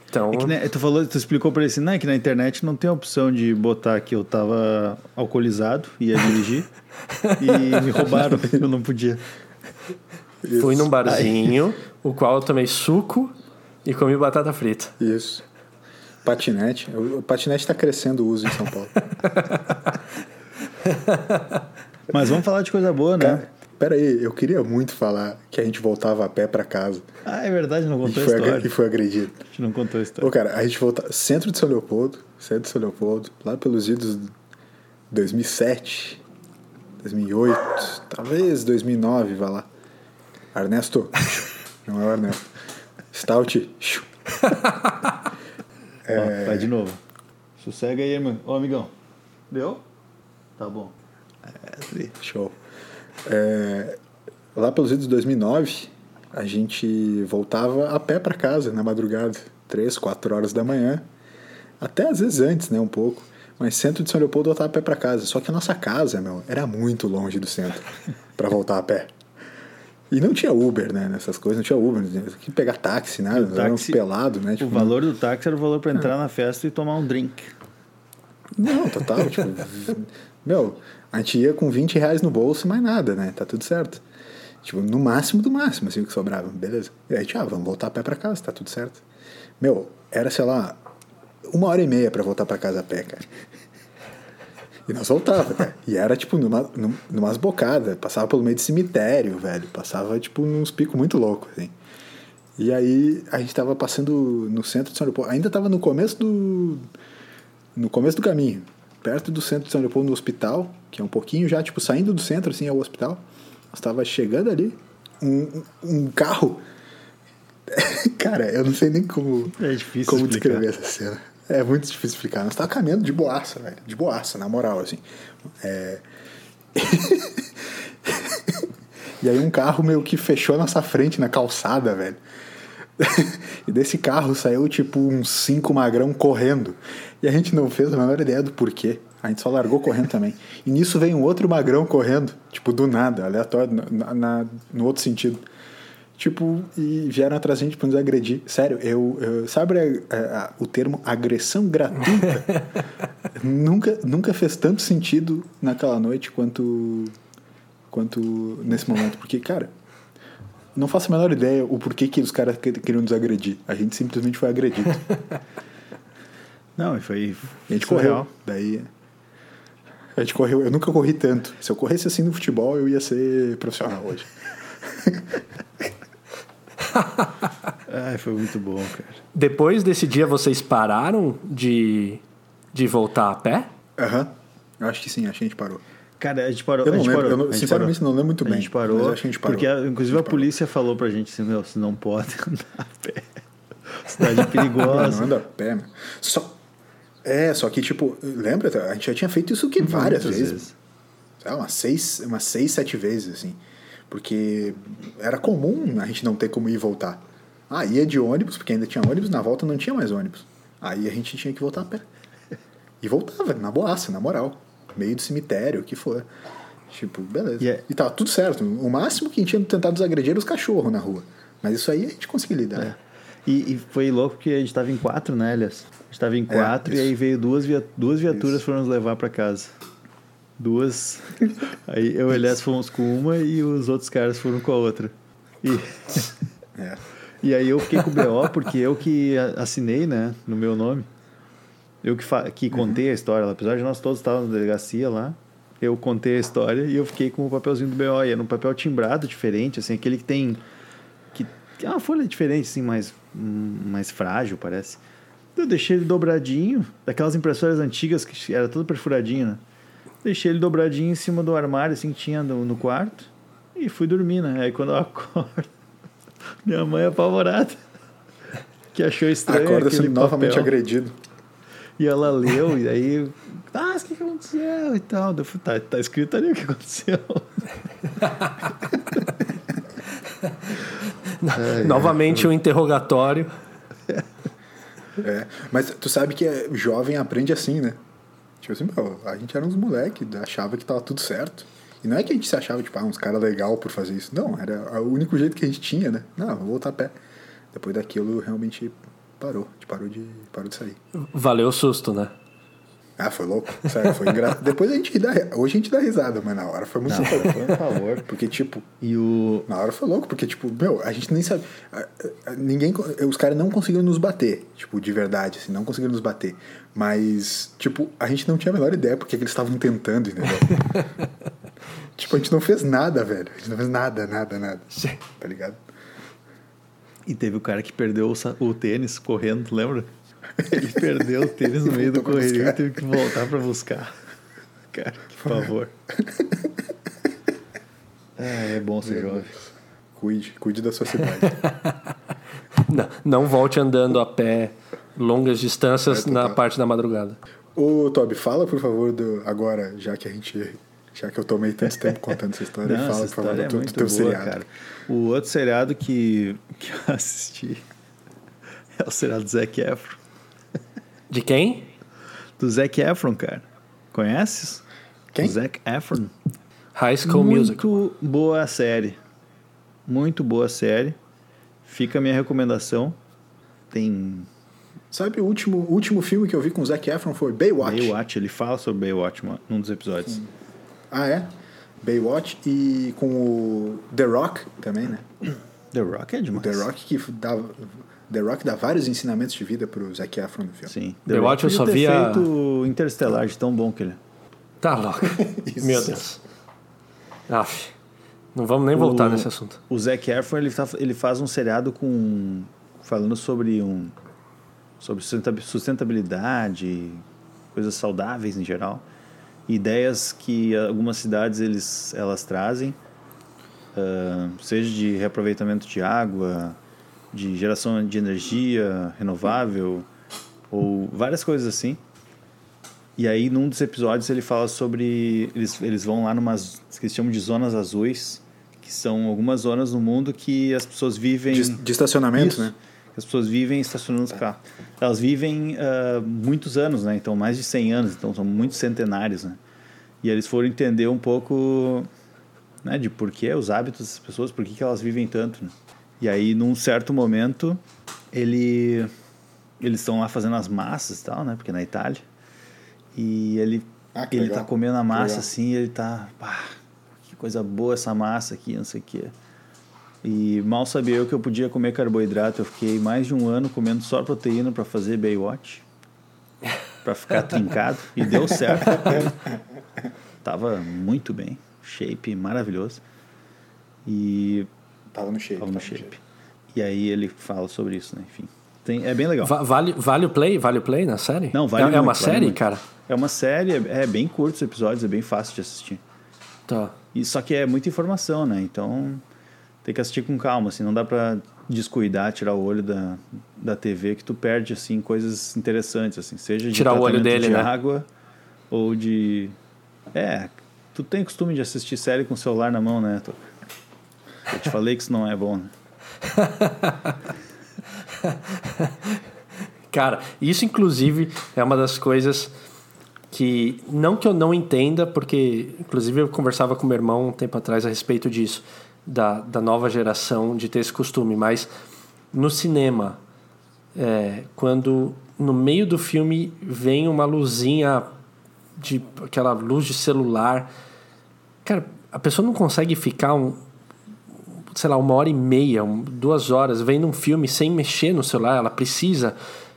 Speaker 4: Então... É que, né, tu, falou, tu explicou para ele assim, não, é que na internet não tem opção de botar que eu tava alcoolizado, ia dirigir, e me roubaram, eu não podia.
Speaker 3: Isso. Fui num barzinho, Aí. o qual eu tomei suco e comi batata frita.
Speaker 2: Isso. Patinete. O patinete está crescendo o uso em São Paulo.
Speaker 4: Mas vamos falar de coisa boa, né? Cara,
Speaker 2: Pera aí, eu queria muito falar que a gente voltava a pé para casa.
Speaker 4: Ah, é verdade, não contou a história.
Speaker 2: E foi agredido.
Speaker 4: A gente não contou a história.
Speaker 2: Ô, cara, a gente voltava... Centro de São Leopoldo, centro de São Leopoldo, lá pelos idos 2007, 2008, talvez 2009, vai lá. Ernesto, não é o Ernesto. Stout.
Speaker 4: é... Ó, vai de novo. Sossega aí, irmão. Ô, amigão. Deu? Tá bom.
Speaker 2: É, show. É, lá pelos de 2009, a gente voltava a pé para casa na madrugada, 3, 4 horas da manhã, até às vezes antes, né, um pouco. Mas centro de São Leopoldo voltava a pé para casa. Só que a nossa casa, meu, era muito longe do centro para voltar a pé. E não tinha Uber, né? Nessas coisas, não tinha Uber. Tinha que pegar táxi, né? Táxi, pelado, né?
Speaker 4: Tipo, o valor do táxi era o valor para entrar é. na festa e tomar um drink.
Speaker 2: Não, total. tipo, meu, a gente ia com 20 reais no bolso e mais nada, né? Tá tudo certo. Tipo, no máximo do máximo, assim, o que sobrava. Beleza. E aí, ah, vamos voltar a pé pra casa, tá tudo certo. Meu, era, sei lá, uma hora e meia para voltar para casa a pé, cara. E nós voltava, cara. E era, tipo, numa, numa bocadas. Passava pelo meio de cemitério, velho. Passava, tipo, nos picos muito loucos, assim. E aí, a gente tava passando no centro de São Leopoldo. Ainda tava no começo do... No começo do caminho perto do centro de São Leopoldo, no hospital, que é um pouquinho já, tipo, saindo do centro, assim, ao hospital. Estava chegando ali, um, um carro. Cara, eu não sei nem como,
Speaker 4: é difícil
Speaker 2: como descrever essa cena. É muito difícil explicar. Nós estávamos caminhando de boaça, velho. De boaça, na moral, assim. É... e aí um carro meio que fechou a nossa frente na calçada, velho. e desse carro saiu tipo uns cinco magrão correndo. E a gente não fez a menor ideia do porquê. A gente só largou correndo também. E nisso veio um outro magrão correndo, tipo, do nada, aleatório, na, na no outro sentido. Tipo, e vieram atrás da gente pra nos agredir. Sério, eu. eu sabe a, a, o termo agressão gratuita? nunca, nunca fez tanto sentido naquela noite quanto, quanto nesse momento. Porque, cara, não faço a menor ideia o porquê que os caras queriam nos agredir. A gente simplesmente foi agredido.
Speaker 4: Não, foi.
Speaker 2: A gente correu. Real. Daí. A gente correu. Eu nunca corri tanto. Se eu corresse assim no futebol, eu ia ser profissional hoje.
Speaker 4: Ai, foi muito bom, cara.
Speaker 3: Depois desse dia, vocês pararam de, de voltar a pé?
Speaker 2: Aham. Uhum. Acho que sim, acho que a gente parou.
Speaker 4: Cara, a gente parou.
Speaker 2: Eu não
Speaker 4: lembro,
Speaker 2: parou. Eu sinceramente parou. não lembro muito bem.
Speaker 4: A gente parou. a gente parou. Porque, inclusive, a, a polícia falou pra gente assim: meu, você não pode andar a pé. Cidade perigosa.
Speaker 2: Não, não anda a pé, mano. Só, é, só que, tipo, lembra? A gente já tinha feito isso que várias vezes. vezes. Lá, umas seis, umas seis, sete vezes, assim. Porque era comum a gente não ter como ir e voltar. Ah, ia de ônibus, porque ainda tinha ônibus, na volta não tinha mais ônibus. Aí a gente tinha que voltar a pé. E voltava, na boaça, na moral. Meio do cemitério, o que for. Tipo, beleza.
Speaker 4: E é-
Speaker 2: E tava tudo certo. O máximo que a gente tinha tentado desagredir era os cachorros na rua. Mas isso aí a gente conseguia lidar.
Speaker 4: É. E, e foi louco porque a gente tava em quatro, né, Elias? A gente tava em quatro e
Speaker 2: isso.
Speaker 4: aí veio duas, via, duas viaturas foram nos levar pra casa. Duas. Aí eu e Elias fomos com uma e os outros caras foram com a outra. E,
Speaker 2: É.
Speaker 4: e aí eu fiquei com o BO porque eu que assinei, né, no meu nome. Eu que, que contei a história, lá. apesar de nós todos estávamos na delegacia lá. Eu contei a história e eu fiquei com o papelzinho do BO. E era um papel timbrado diferente, assim, aquele que tem que que é uma folha diferente, assim, mais, mais frágil, parece. Eu deixei ele dobradinho, daquelas impressoras antigas que era tudo perfuradinho, né? Deixei ele dobradinho em cima do armário, assim, que tinha no, no quarto, e fui dormir, né? Aí quando eu acordo, minha mãe é apavorada, que achou estranho
Speaker 2: Acorda
Speaker 4: aquele
Speaker 2: sendo novamente agredido.
Speaker 4: E ela leu, e aí, ah, mas o que, que aconteceu e tal? Eu falei, tá, tá escrito ali o que aconteceu.
Speaker 3: Novamente um interrogatório.
Speaker 2: É. Mas tu sabe que é, o jovem aprende assim, né? Tipo assim, a gente era uns moleque, achava que tava tudo certo. E não é que a gente se achava, tipo, ah, uns caras legal por fazer isso. Não, era o único jeito que a gente tinha, né? Não, vou voltar a pé. Depois daquilo, realmente parou. A gente parou de, parou de sair.
Speaker 3: Valeu o susto, né?
Speaker 2: Ah, foi louco. Sério, foi engraçado. Depois a gente dá. Hoje a gente dá risada, mas na hora foi muito louco.
Speaker 4: Por favor.
Speaker 2: Porque, tipo,
Speaker 4: E o,
Speaker 2: na hora foi louco, porque, tipo, meu, a gente nem sabe. Ninguém. Os caras não conseguiram nos bater, tipo, de verdade, assim, não conseguiram nos bater. Mas, tipo, a gente não tinha a menor ideia porque que eles estavam tentando, entendeu? tipo, a gente não fez nada, velho. A gente não fez nada, nada, nada. Tá ligado?
Speaker 4: E teve o cara que perdeu o, o tênis correndo, lembra? Ele perdeu o tênis no meio do correio e teve que voltar pra buscar. Cara, que favor. Ah, é bom ser jovem.
Speaker 2: Cuide, cuide da sua cidade.
Speaker 3: Não, não volte andando a pé longas distâncias
Speaker 2: É,
Speaker 3: na parte da madrugada.
Speaker 2: Ô, Toby, fala, por favor, do, agora, já que a gente. Já que eu tomei tanto tempo contando essa história,
Speaker 4: Não,
Speaker 2: fala,
Speaker 4: essa
Speaker 2: por favor,
Speaker 4: é
Speaker 2: do, do teu
Speaker 4: boa,
Speaker 2: seriado.
Speaker 4: cara. O outro seriado que, que eu assisti é o seriado do Zac Efron.
Speaker 3: De quem?
Speaker 4: Do Zac Efron, cara. Conheces?
Speaker 2: Quem?
Speaker 4: O Zac Efron.
Speaker 3: High School
Speaker 4: Muito
Speaker 3: Musical.
Speaker 4: boa série. Muito boa série. Fica a minha recomendação. Tem
Speaker 2: Sabe o último, o último filme que eu vi com o Zac Efron foi Baywatch.
Speaker 4: Baywatch, ele fala sobre Baywatch num dos episódios.
Speaker 2: Ah, é? Baywatch e com o The Rock também, né?
Speaker 4: The Rock é
Speaker 2: O
Speaker 4: demais.
Speaker 2: The Rock que dá, The Rock dá vários ensinamentos de vida pro Zac Efron no filme.
Speaker 4: Sim.
Speaker 3: Baywatch eu
Speaker 4: podia
Speaker 3: só
Speaker 4: ter
Speaker 3: via-
Speaker 4: feito Interstellar de tão bom que ele é.
Speaker 3: Tá louco.
Speaker 2: Isso.
Speaker 3: Meu Deus. Aff. Não vamos nem voltar
Speaker 4: O-
Speaker 3: nesse assunto.
Speaker 4: O Zac Efron ele, tá- ele faz um seriado com falando sobre um sobre sustenta- sustentabilidade, coisas saudáveis em geral, ideias que algumas cidades eles elas trazem, ah, seja de reaproveitamento de água, de geração de energia renovável ou várias coisas assim. E aí, num dos episódios, ele fala sobre. Eles, eles vão lá numas. que eles chamam de zonas azuis, que são algumas zonas no mundo que as pessoas vivem.
Speaker 2: De, de estacionamento,
Speaker 4: Isso.
Speaker 2: né?
Speaker 4: As pessoas vivem estacionando os carros. Elas vivem ah, muitos anos, né? Então, mais de 100 anos, então são muitos centenários, né? E eles foram entender um pouco né, de por que os hábitos das pessoas, por que, que elas vivem tanto, né? E aí, num certo momento, ele, eles estão lá fazendo as massas e tal, né? Porque é na Itália. E ele,
Speaker 2: Ah,
Speaker 4: ele
Speaker 2: legal.
Speaker 4: tá comendo a massa assim, e ele tá... Pá, que coisa boa essa massa aqui, não sei o quê. E mal sabia eu que eu podia comer carboidrato. Eu fiquei mais de um ano comendo só proteína para fazer Baywatch. Pra ficar trincado. E deu certo. Tava muito bem. Shape maravilhoso. E
Speaker 2: Tava no shape.
Speaker 4: tava no
Speaker 2: tava
Speaker 4: shape. E aí ele fala sobre isso, né? Enfim. Tem, é bem legal.
Speaker 3: Va- Vale, vale o play? Vale o play na série?
Speaker 4: Não, vale
Speaker 3: é, é
Speaker 4: muito,
Speaker 3: uma
Speaker 4: vale
Speaker 3: série,
Speaker 4: muito.
Speaker 3: cara?
Speaker 4: É uma série, é, é bem curto os episódios, é bem fácil de assistir.
Speaker 3: Tá.
Speaker 4: E só que é muita informação, né? Então tem que assistir com calma, assim, não dá pra descuidar, tirar o olho da, da TV que tu perde assim coisas interessantes assim, seja de
Speaker 3: Tirar o olho dele,
Speaker 4: de
Speaker 3: né?
Speaker 4: água ou de é, tu tem costume de assistir série com o celular na mão, né? Tu- Eu te falei que isso não é bom, né?
Speaker 3: Cara, isso inclusive é uma das coisas que não que eu não entenda, porque inclusive eu conversava com meu irmão um tempo atrás a respeito disso, da, da nova geração de ter esse costume, mas no cinema, é, quando no meio do filme vem uma luzinha de aquela luz de celular, cara, a pessoa não consegue ficar um, sei lá, uma hora e meia, duas horas vendo um filme sem mexer no celular, ela precisa.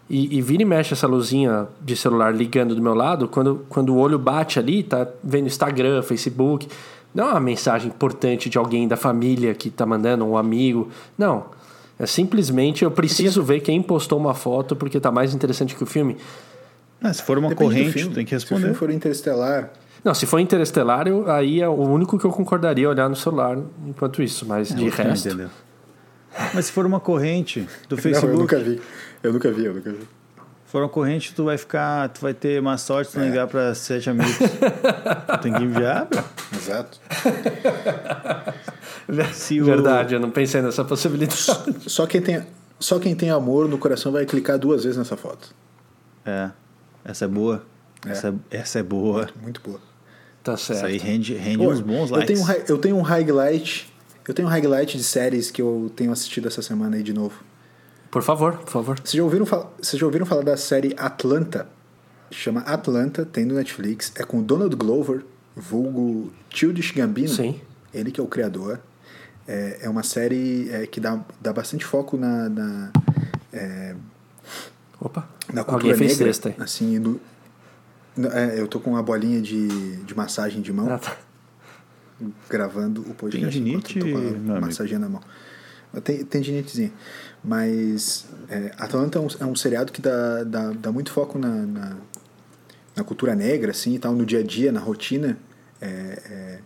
Speaker 3: E, e vira e mexe essa luzinha de celular ligando do meu lado, quando, quando o olho bate ali, tá vendo Instagram, Facebook. Não é uma mensagem importante de alguém da família que tá mandando, um amigo. Não. É simplesmente eu preciso ver quem postou uma foto porque tá mais interessante que o filme.
Speaker 4: Ah, se for uma
Speaker 2: Depende
Speaker 4: corrente,
Speaker 2: filme.
Speaker 4: tem que
Speaker 2: Se o
Speaker 4: responder.
Speaker 2: filme for interestelar,
Speaker 3: Não, se for interestelar, eu, aí é o único que eu concordaria olhar no celular enquanto isso, mas de
Speaker 4: Você não
Speaker 3: resto.
Speaker 4: entendeu. Mas se for uma corrente do
Speaker 2: Não, eu
Speaker 4: Facebook,
Speaker 2: nunca vi. Eu nunca vi, eu nunca vi.
Speaker 4: se for uma corrente, tu vai ficar, tu vai ter má sorte se não ligar para sete amigos. tem que enviar, meu.
Speaker 2: Exato.
Speaker 4: Se o-
Speaker 3: Verdade, eu não pensei nessa possibilidade.
Speaker 2: Só quem tem, só quem tem amor no coração vai clicar duas vezes nessa foto.
Speaker 4: É, essa é boa.
Speaker 2: É.
Speaker 4: Essa, essa é boa.
Speaker 2: Muito boa.
Speaker 3: Tá
Speaker 4: Isso
Speaker 3: certo.
Speaker 4: aí rende, rende
Speaker 2: Pô,
Speaker 4: uns bons
Speaker 2: eu
Speaker 4: likes.
Speaker 2: tenho, um, hi- eu tenho um highlight. Eu tenho um highlight de séries que eu tenho assistido essa semana aí de novo.
Speaker 3: Por favor, por favor.
Speaker 2: Vocês já ouviram, vocês já ouviram falar da série Atlanta? Chama Atlanta, tem no Netflix. É com Donald Glover, vulgo Childish Gambino.
Speaker 3: Sim.
Speaker 2: Ele que é o criador. É, é uma série é, que dá, dá bastante foco na, na, é,
Speaker 3: Opa.
Speaker 2: na cultura
Speaker 3: Alguém fez
Speaker 2: negra. Assim, no- é, eu tô com uma bolinha de, de massagem de mão,
Speaker 3: Ah, tá.
Speaker 2: gravando o podcast
Speaker 4: Tendinite,
Speaker 2: eu tô
Speaker 4: meu
Speaker 2: com a
Speaker 4: amigo.
Speaker 2: massaginha na mão. Tem, tendinitezinha. Mas é, Atlanta é um, é um seriado que dá, dá, dá muito foco na, na, na cultura negra, assim, e tal, no dia a dia, na rotina. É, é,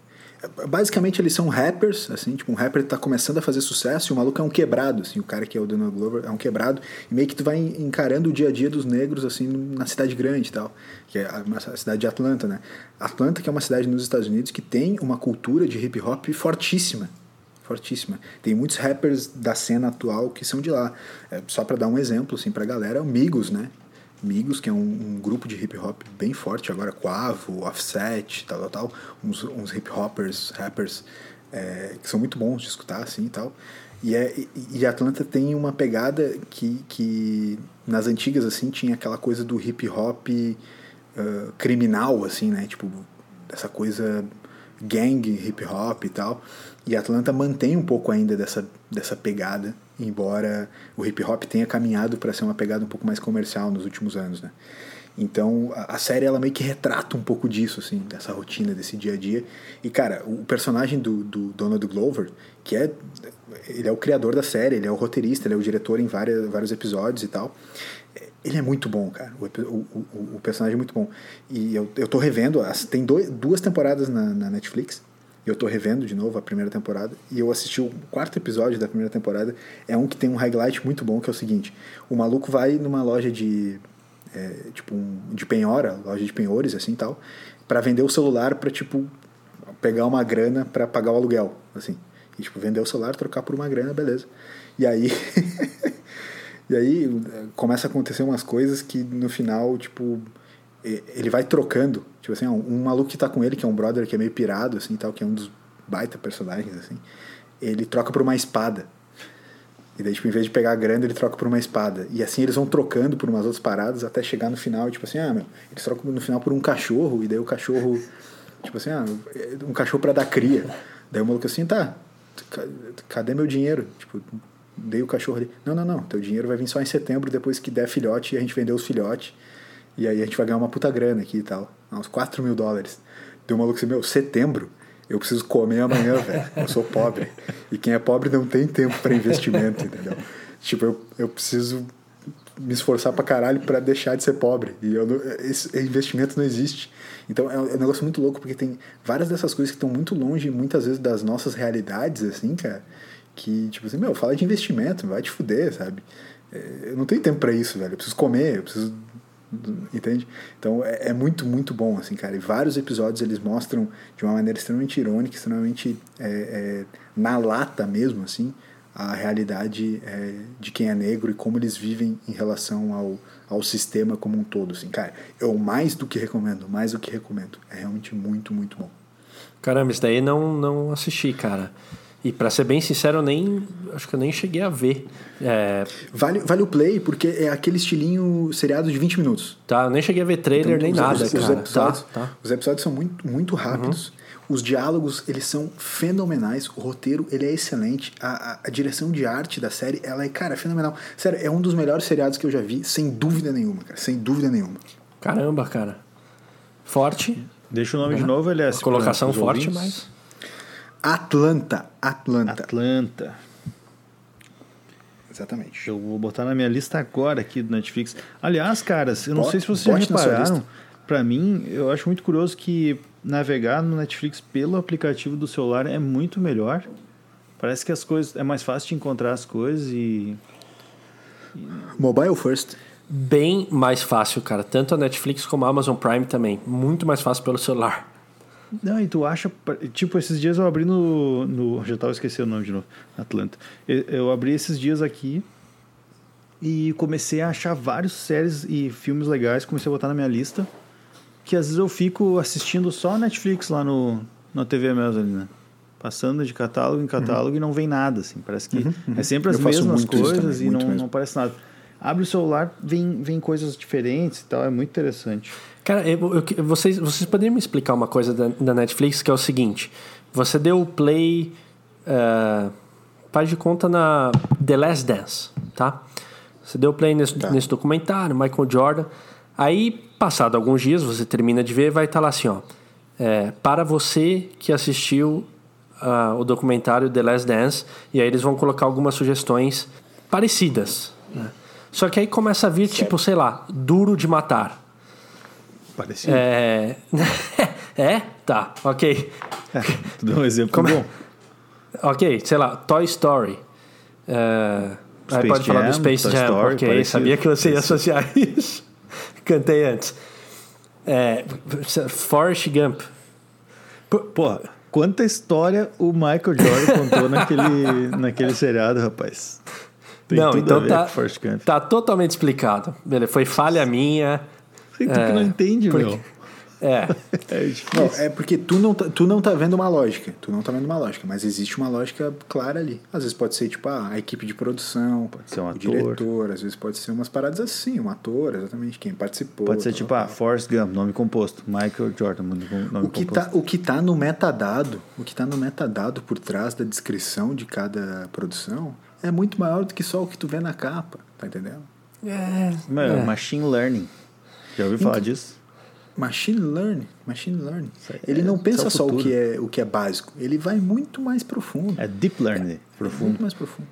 Speaker 2: basicamente eles são rappers, assim, tipo, um rapper tá começando a fazer sucesso e o maluco é um quebrado, assim, o cara que é o Donald Glover é um quebrado, e meio que tu vai encarando o dia a dia dos negros, assim, na cidade grande e tal, que é a, cidade de Atlanta, né? Atlanta, que é uma cidade nos Estados Unidos que tem uma cultura de hip hop fortíssima, fortíssima. Tem muitos rappers da cena atual que são de lá. É, só para dar um exemplo, assim, pra galera, o Migos, né? Migos, que é um, um grupo de hip hop bem forte agora, Quavo, Offset, tal, tal, tal. Uns, uns hip hoppers, rappers, é, que são muito bons de escutar, assim, e tal. E, é, e- e Atlanta tem uma pegada que, que nas antigas, assim, tinha aquela coisa do hip hop ah, criminal, assim, né? Tipo, essa coisa gang hip hop e tal. E Atlanta mantém um pouco ainda dessa, dessa pegada, embora o hip hop tenha caminhado para ser uma pegada um pouco mais comercial nos últimos anos, né? Então a, a série ela meio que retrata um pouco disso, assim, dessa rotina, desse dia a dia. E cara, o personagem do, do Donald Glover, que é. Ele é o criador da série, ele é o roteirista, ele é o diretor em várias, vários episódios e tal. Ele é muito bom, cara. O, o, o, o personagem é muito bom. E eu, eu tô revendo, as- tem dois, duas temporadas na, na Netflix. Eu tô revendo de novo a primeira temporada. E eu assisti o quarto episódio da primeira temporada. É um que tem um highlight muito bom, que é o seguinte: o maluco vai numa loja de. é, tipo, um, de penhora, loja de penhores, assim tal, para vender o celular pra, tipo, pegar uma grana pra pagar o aluguel, assim. E, tipo, vender o celular, trocar por uma grana, beleza. E aí. E aí eh, começa a acontecer umas coisas que no final, tipo, ele vai trocando. Tipo assim, um, um maluco que tá com ele, que é um brother que é meio pirado, assim, tal, que é um dos baita personagens, assim, ele troca por uma espada. E daí, tipo, em vez de pegar a grana, ele troca por uma espada. E assim eles vão trocando por umas outras paradas até chegar no final, tipo assim, ah, meu, eles trocam no final por um cachorro, e daí o cachorro, tipo assim, ah, um cachorro pra dar cria. Daí o maluco assim, tá, ca- cadê meu dinheiro? Tipo, dei o cachorro ali. Não, não, não, teu dinheiro vai vir só em setembro, depois que der filhote, e a gente vender os filhotes. E aí a gente vai ganhar uma puta grana aqui e tal. Uns 4 mil dólares. Deu um maluco assim, meu, setembro? Eu preciso comer amanhã, velho. Eu sou pobre. E quem é pobre não tem tempo para investimento, entendeu? Tipo, eu, eu preciso me esforçar pra caralho pra deixar de ser pobre. E eu esse investimento não existe. Então é um é um negócio muito louco, porque tem várias dessas coisas que estão muito longe, muitas vezes, das nossas realidades, assim, cara. Que, tipo assim, meu, fala de investimento, vai te fuder, sabe? É, Eu não tenho tempo pra isso, velho. Eu preciso comer, eu preciso Entende? Então é, é, muito, muito bom, assim, cara. E vários episódios eles mostram de uma maneira extremamente irônica, extremamente é, é, na lata mesmo, assim, a realidade é, de quem é negro e como eles vivem em relação ao, ao sistema como um todo, assim, cara. Eu mais do que recomendo, mais do que recomendo. É realmente muito, muito bom.
Speaker 3: Caramba, isso daí não, não assisti, cara. E para ser bem sincero, eu nem acho que eu nem cheguei a ver. É...
Speaker 2: Vale, vale o play, porque é aquele estilinho seriado de 20 minutos.
Speaker 3: Tá, eu nem cheguei a ver trailer então, nem os, nada,
Speaker 2: os,
Speaker 3: cara.
Speaker 2: Os episódios, tá, tá. os episódios são muito, muito rápidos. Uhum. Os diálogos, eles são fenomenais. O roteiro, ele é excelente. A, a, a, direção de arte da série, ela é, cara, fenomenal. Sério, é um dos melhores seriados que eu já vi, sem dúvida nenhuma, cara. Sem dúvida nenhuma.
Speaker 3: Caramba, cara. Forte.
Speaker 4: Deixa o nome uhum. de novo, ele é...
Speaker 3: Colocação forte, ouvintes. mas...
Speaker 2: Atlanta. Atlanta.
Speaker 4: Atlanta.
Speaker 2: Exatamente.
Speaker 4: Eu vou botar na minha lista agora aqui do Netflix. Aliás, caras, eu não sei se vocês repararam. Para mim, eu acho muito curioso que navegar no Netflix pelo aplicativo do celular é muito melhor. Parece que as coisas é mais fácil de encontrar as coisas e
Speaker 2: mobile first.
Speaker 3: Bem mais fácil, cara. Tanto a Netflix como a Amazon Prime também. Muito mais fácil pelo celular.
Speaker 4: Não, e tu acha. Tipo, esses dias eu abri no. no já tava esquecendo o nome de novo. Atlanta. Eu, eu abri esses dias aqui e comecei a achar vários séries e filmes legais. Comecei a botar na minha lista. Que às vezes eu fico assistindo só Netflix lá no, na TV mesmo ali, né? Passando de catálogo em catálogo uhum. e não vem nada, assim. Parece que uhum, uhum. é sempre as eu mesmas coisas e não, não parece nada. Abre o celular, vem, vem coisas diferentes e tal. É muito interessante.
Speaker 3: Cara, eu, eu, vocês, vocês poderiam me explicar uma coisa da, da Netflix que é o seguinte: você deu play, uh, faz de conta na The Last Dance, tá? Você deu play nesse, tá. nesse documentário, Michael Jordan. Aí, passado alguns dias, você termina de ver, vai estar tá lá assim, ó. É, para você que assistiu uh, o documentário The Last Dance, e aí eles vão colocar algumas sugestões parecidas. Né? Só que aí começa a vir, certo. tipo, sei lá, Duro de Matar.
Speaker 4: Parecido.
Speaker 3: É. é? Tá, ok.
Speaker 4: É, tu deu um exemplo Como... bom.
Speaker 3: Ok, sei lá, Toy Story. Uh, aí pode Jam, falar do Space Toy Jam, Story, ok. Parecido. Sabia que você ia associar isso. Cantei antes. É, Forrest Gump.
Speaker 4: Pô, quanta história o Michael Jordan contou naquele, naquele seriado, rapaz.
Speaker 3: Tem Não, então tá, tá totalmente explicado. Foi falha minha.
Speaker 4: Tu é, que não entende,
Speaker 3: porque,
Speaker 4: meu.
Speaker 3: É.
Speaker 2: é, não, é porque tu não, tá, tu não tá vendo uma lógica. Tu não tá vendo uma lógica, mas existe uma lógica clara ali. Às vezes pode ser, tipo, ah, a equipe de produção,
Speaker 4: pode ser um
Speaker 2: o
Speaker 4: ator.
Speaker 2: diretor, às vezes pode ser umas paradas assim, um ator, exatamente, quem participou.
Speaker 4: Pode ser, tipo, ah, Forrest Gump, nome composto. Michael Jordan, nome
Speaker 2: o que
Speaker 4: composto.
Speaker 2: Tá, o que tá no metadado, o que tá no metadado por trás da descrição de cada produção é muito maior do que só o que tu vê na capa, tá entendendo?
Speaker 3: É.
Speaker 4: Meu, é. machine learning. Já ouviu falar então, disso?
Speaker 2: Machine learning, machine learning. Ele é, não pensa só o que é o que é básico, ele vai muito mais profundo.
Speaker 4: É deep learning, é, profundo.
Speaker 2: Muito mais profundo.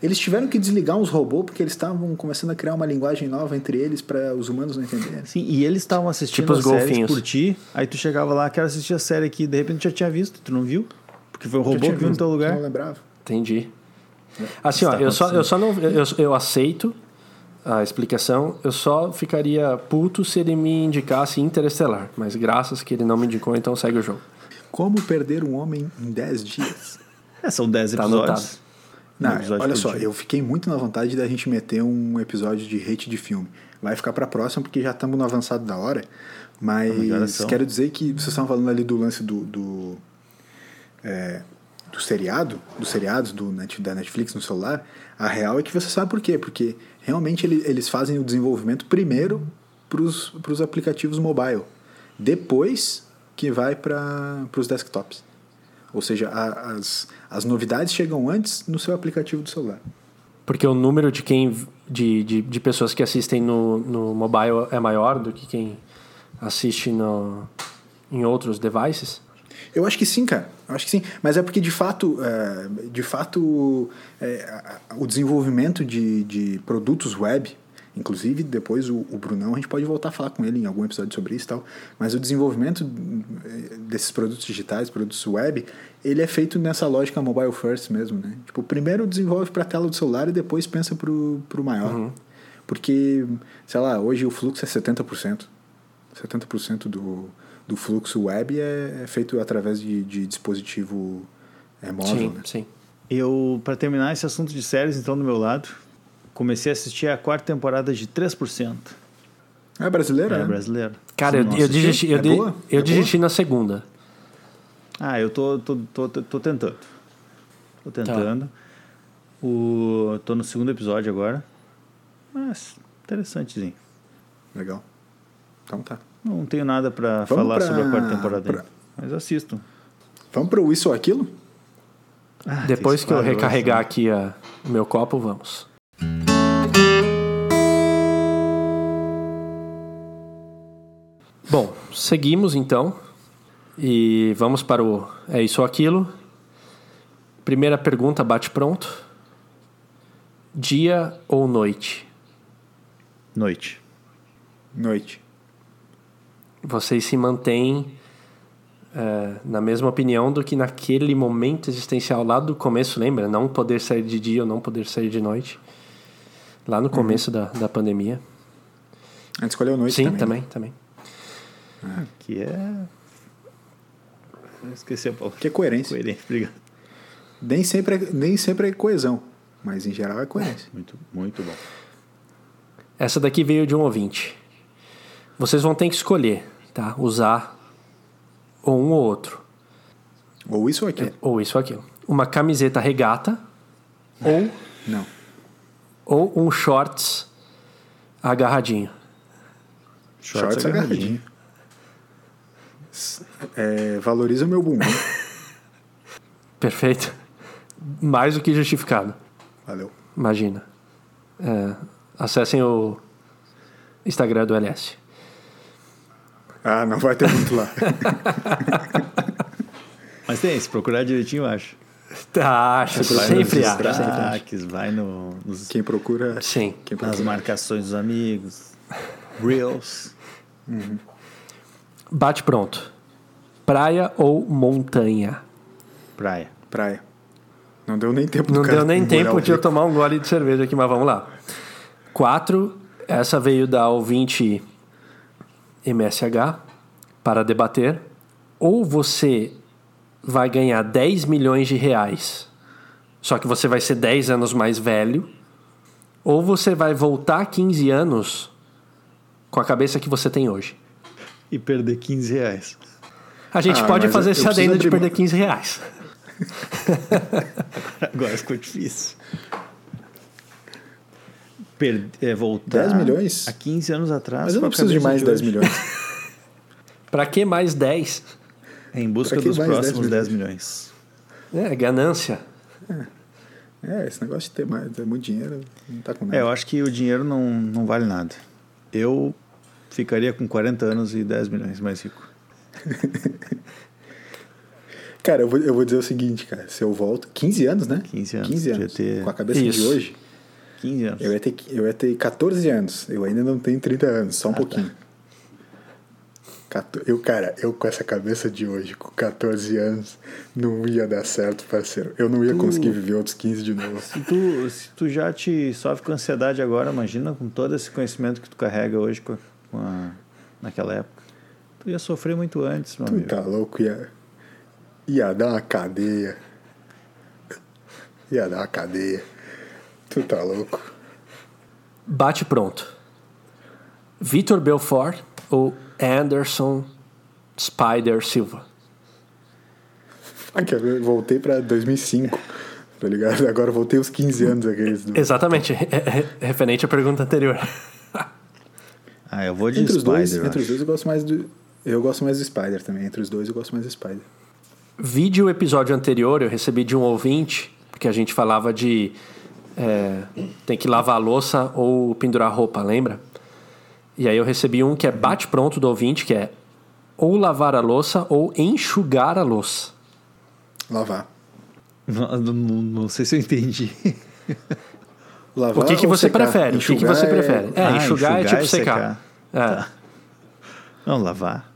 Speaker 2: Eles tiveram que desligar uns robôs porque eles estavam começando a criar uma linguagem nova entre eles para os humanos não entenderem.
Speaker 4: Sim, e eles estavam assistindo tipo as séries por ti, aí tu chegava lá, quero assistir a série aqui, de repente já tinha visto, tu não viu? Porque foi o robô que viu no teu lugar.
Speaker 2: Não lembrava.
Speaker 3: Entendi. Assim, ó, eu só, eu só não eu, eu aceito a explicação. Eu só ficaria puto se ele me indicasse Interestelar, mas graças que ele não me indicou, então segue o jogo.
Speaker 2: Como perder um homem em 10 dias?
Speaker 4: É, são 10 tá episódios.
Speaker 2: Não, olha só, dia. eu fiquei muito na vontade da gente meter um episódio de hate de filme. Vai ficar para próxima porque já estamos no avançado da hora. Mas quero dizer que vocês estavam falando ali do lance do, do, é, do seriado, dos seriados do da Netflix no celular. A real é que você sabe por quê? Porque realmente ele, eles fazem o desenvolvimento primeiro para os aplicativos mobile, depois que vai para os desktops. Ou seja, a, as, as novidades chegam antes no seu aplicativo do celular.
Speaker 3: Porque o número de quem de, de, de pessoas que assistem no, no mobile é maior do que quem assiste no, em outros devices?
Speaker 2: Eu acho que sim, cara. Acho que sim. Mas é porque, de fato, é, de fato é, o desenvolvimento de, de produtos web, inclusive depois o, o Brunão, a gente pode voltar a falar com ele em algum episódio sobre isso e tal, mas o desenvolvimento é, desses produtos digitais, produtos web, ele é feito nessa lógica mobile first mesmo, né? Tipo, primeiro desenvolve para a tela do celular e depois pensa para o maior. Uhum. Porque, sei lá, hoje o fluxo é 70%. 70% do, do fluxo web é, é feito através de, de dispositivo é, móvel,
Speaker 3: Sim,
Speaker 2: né?
Speaker 3: sim.
Speaker 4: Eu, para terminar esse assunto de séries, então, do meu lado, comecei a assistir a quarta temporada de 3%.
Speaker 2: É brasileira,
Speaker 4: É
Speaker 2: né?
Speaker 4: brasileiro.
Speaker 3: Cara, eu, eu
Speaker 4: assisti?
Speaker 3: desisti, eu,
Speaker 2: É
Speaker 3: de- eu
Speaker 2: É
Speaker 3: desisti na segunda.
Speaker 4: Ah, eu tô, tô, tô, tô, tô tentando. Tô tentando. O, tô no segundo episódio agora. Mas, interessantezinho.
Speaker 2: Legal. Então tá.
Speaker 4: Não tenho nada pra
Speaker 2: Vamos
Speaker 4: falar
Speaker 2: pra-
Speaker 4: sobre a quarta temporada
Speaker 2: pra-
Speaker 4: ainda. Mas assisto.
Speaker 2: Vamos pro Isso ou Aquilo?
Speaker 4: Ah,
Speaker 3: Depois que eu recarregar
Speaker 4: né?
Speaker 3: aqui a- o meu copo, vamos. Bom, seguimos então. E vamos para o É Isso ou Aquilo. Primeira pergunta, bate pronto. Dia ou noite?
Speaker 4: Noite.
Speaker 2: Noite.
Speaker 3: Vocês se mantêm é, na mesma opinião do que naquele momento existencial lá do começo, lembra? Não poder sair de dia ou não poder sair de noite. Lá no começo da, da pandemia.
Speaker 2: A gente escolheu noite
Speaker 3: Sim,
Speaker 2: também.
Speaker 3: também, também.
Speaker 4: Que é. Esqueci a palavra.
Speaker 2: Que é coerência.
Speaker 4: Coerente, obrigado.
Speaker 2: Nem sempre, é, nem sempre é coesão, mas em geral é coerência.
Speaker 4: Muito, muito bom.
Speaker 3: Essa daqui veio de um ouvinte. Vocês vão ter que escolher, tá? Usar ou um ou outro.
Speaker 2: Ou isso ou aquilo.
Speaker 3: Ou isso ou aquilo. Uma camiseta regata ou,
Speaker 2: Não.
Speaker 3: ou um shorts agarradinho.
Speaker 2: Shorts agarradinho. É, valoriza o meu bumbum.
Speaker 3: Perfeito. Mais do que justificado.
Speaker 2: Valeu.
Speaker 3: Imagina. É, acessem o Instagram do LS.
Speaker 2: Ah, não vai ter muito lá.
Speaker 4: Mas tem, se procurar direitinho, eu acho.
Speaker 3: Tá, acho,
Speaker 2: Vai
Speaker 3: sempre acho.
Speaker 4: Destaques, vai no, nos,
Speaker 2: Quem procura.
Speaker 3: Sim.
Speaker 2: Quem
Speaker 4: nas
Speaker 2: procura.
Speaker 4: marcações dos amigos. Reels.
Speaker 3: Bate pronto. Praia ou montanha?
Speaker 4: Praia.
Speaker 2: Praia. Não deu nem tempo
Speaker 3: Não deu nem tempo de eu tomar um gole de cerveja aqui, mas vamos lá. Quatro. Essa veio da ouvinte MSH para debater. Ou você vai ganhar 10 milhões de reais, só que você vai ser 10 anos mais velho. Ou você vai voltar 15 anos com a cabeça que você tem hoje.
Speaker 4: E perder 15 reais.
Speaker 3: A gente
Speaker 2: Ah,
Speaker 3: pode fazer esse adendo de perder
Speaker 2: mão.
Speaker 3: 15 reais.
Speaker 4: Agora ficou difícil. Per é, voltar
Speaker 2: 10 milhões?
Speaker 4: há 15 anos atrás.
Speaker 2: Mas eu não preciso de mais 10
Speaker 4: hoje.
Speaker 2: milhões.
Speaker 3: Pra que mais 10?
Speaker 4: Em busca dos
Speaker 2: mais 10
Speaker 4: próximos
Speaker 2: milhões?
Speaker 4: 10 milhões.
Speaker 3: É, ganância.
Speaker 2: É, esse negócio de ter, mais, ter muito dinheiro não tá com nada.
Speaker 4: É, eu acho que o dinheiro não, não vale nada. Eu ficaria com 40 anos e 10 milhões mais rico.
Speaker 2: Cara, eu vou, eu vou dizer o seguinte, cara. Se eu volto. 15 anos, né?
Speaker 4: 15 anos,
Speaker 2: 15
Speaker 4: podia
Speaker 2: anos.
Speaker 4: ter-
Speaker 2: Com a cabeça
Speaker 3: Isso.
Speaker 2: de hoje,
Speaker 4: 15 anos.
Speaker 2: eu ia, ter, eu ia ter 14 anos. Eu ainda não tenho 30 anos, só um pouquinho. Cato- Eu, cara, eu com essa cabeça de hoje, com 14 anos, não ia dar certo, parceiro. Eu não ia conseguir viver outros 15 de novo.
Speaker 4: Se tu, se tu já te sofre com ansiedade agora, imagina com todo esse conhecimento que tu carrega hoje com a- com a- naquela época. Tu ia sofrer muito antes, meu
Speaker 2: Tu
Speaker 4: amigo.
Speaker 2: tá louco? Ia, ia dar uma cadeia. Ia dar uma cadeia. Tu tá louco?
Speaker 3: Bate pronto. Vitor Belfort ou Anderson Spider Silva?
Speaker 2: Quer ver? Voltei pra 2005, tá ligado? Agora eu voltei os 15 anos aqueles. Do...
Speaker 3: Exatamente, é- é- referente à pergunta anterior.
Speaker 4: Ah, eu vou de
Speaker 2: Entre os
Speaker 4: Spider,
Speaker 2: dois,
Speaker 4: eu
Speaker 2: entre os dois eu gosto mais do. Eu gosto mais do Spider também. Entre os dois eu gosto mais do Spider.
Speaker 3: Vídeo episódio anterior eu recebi de um ouvinte, porque a gente falava de é, tem que lavar a louça ou pendurar roupa, lembra? E aí eu recebi um que é bate pronto do ouvinte, que é ou lavar a louça ou enxugar a louça.
Speaker 2: Lavar.
Speaker 4: Não, não- não sei se eu entendi.
Speaker 2: Lavar
Speaker 3: O que, que
Speaker 2: ou
Speaker 3: você
Speaker 2: secar?
Speaker 3: prefere? O que, que
Speaker 2: Enxugar
Speaker 3: você
Speaker 2: é-
Speaker 3: prefere? É,
Speaker 4: Ah,
Speaker 3: enxugar, é
Speaker 4: enxugar
Speaker 3: tipo
Speaker 4: e
Speaker 3: secar. É.
Speaker 4: Não, lavar.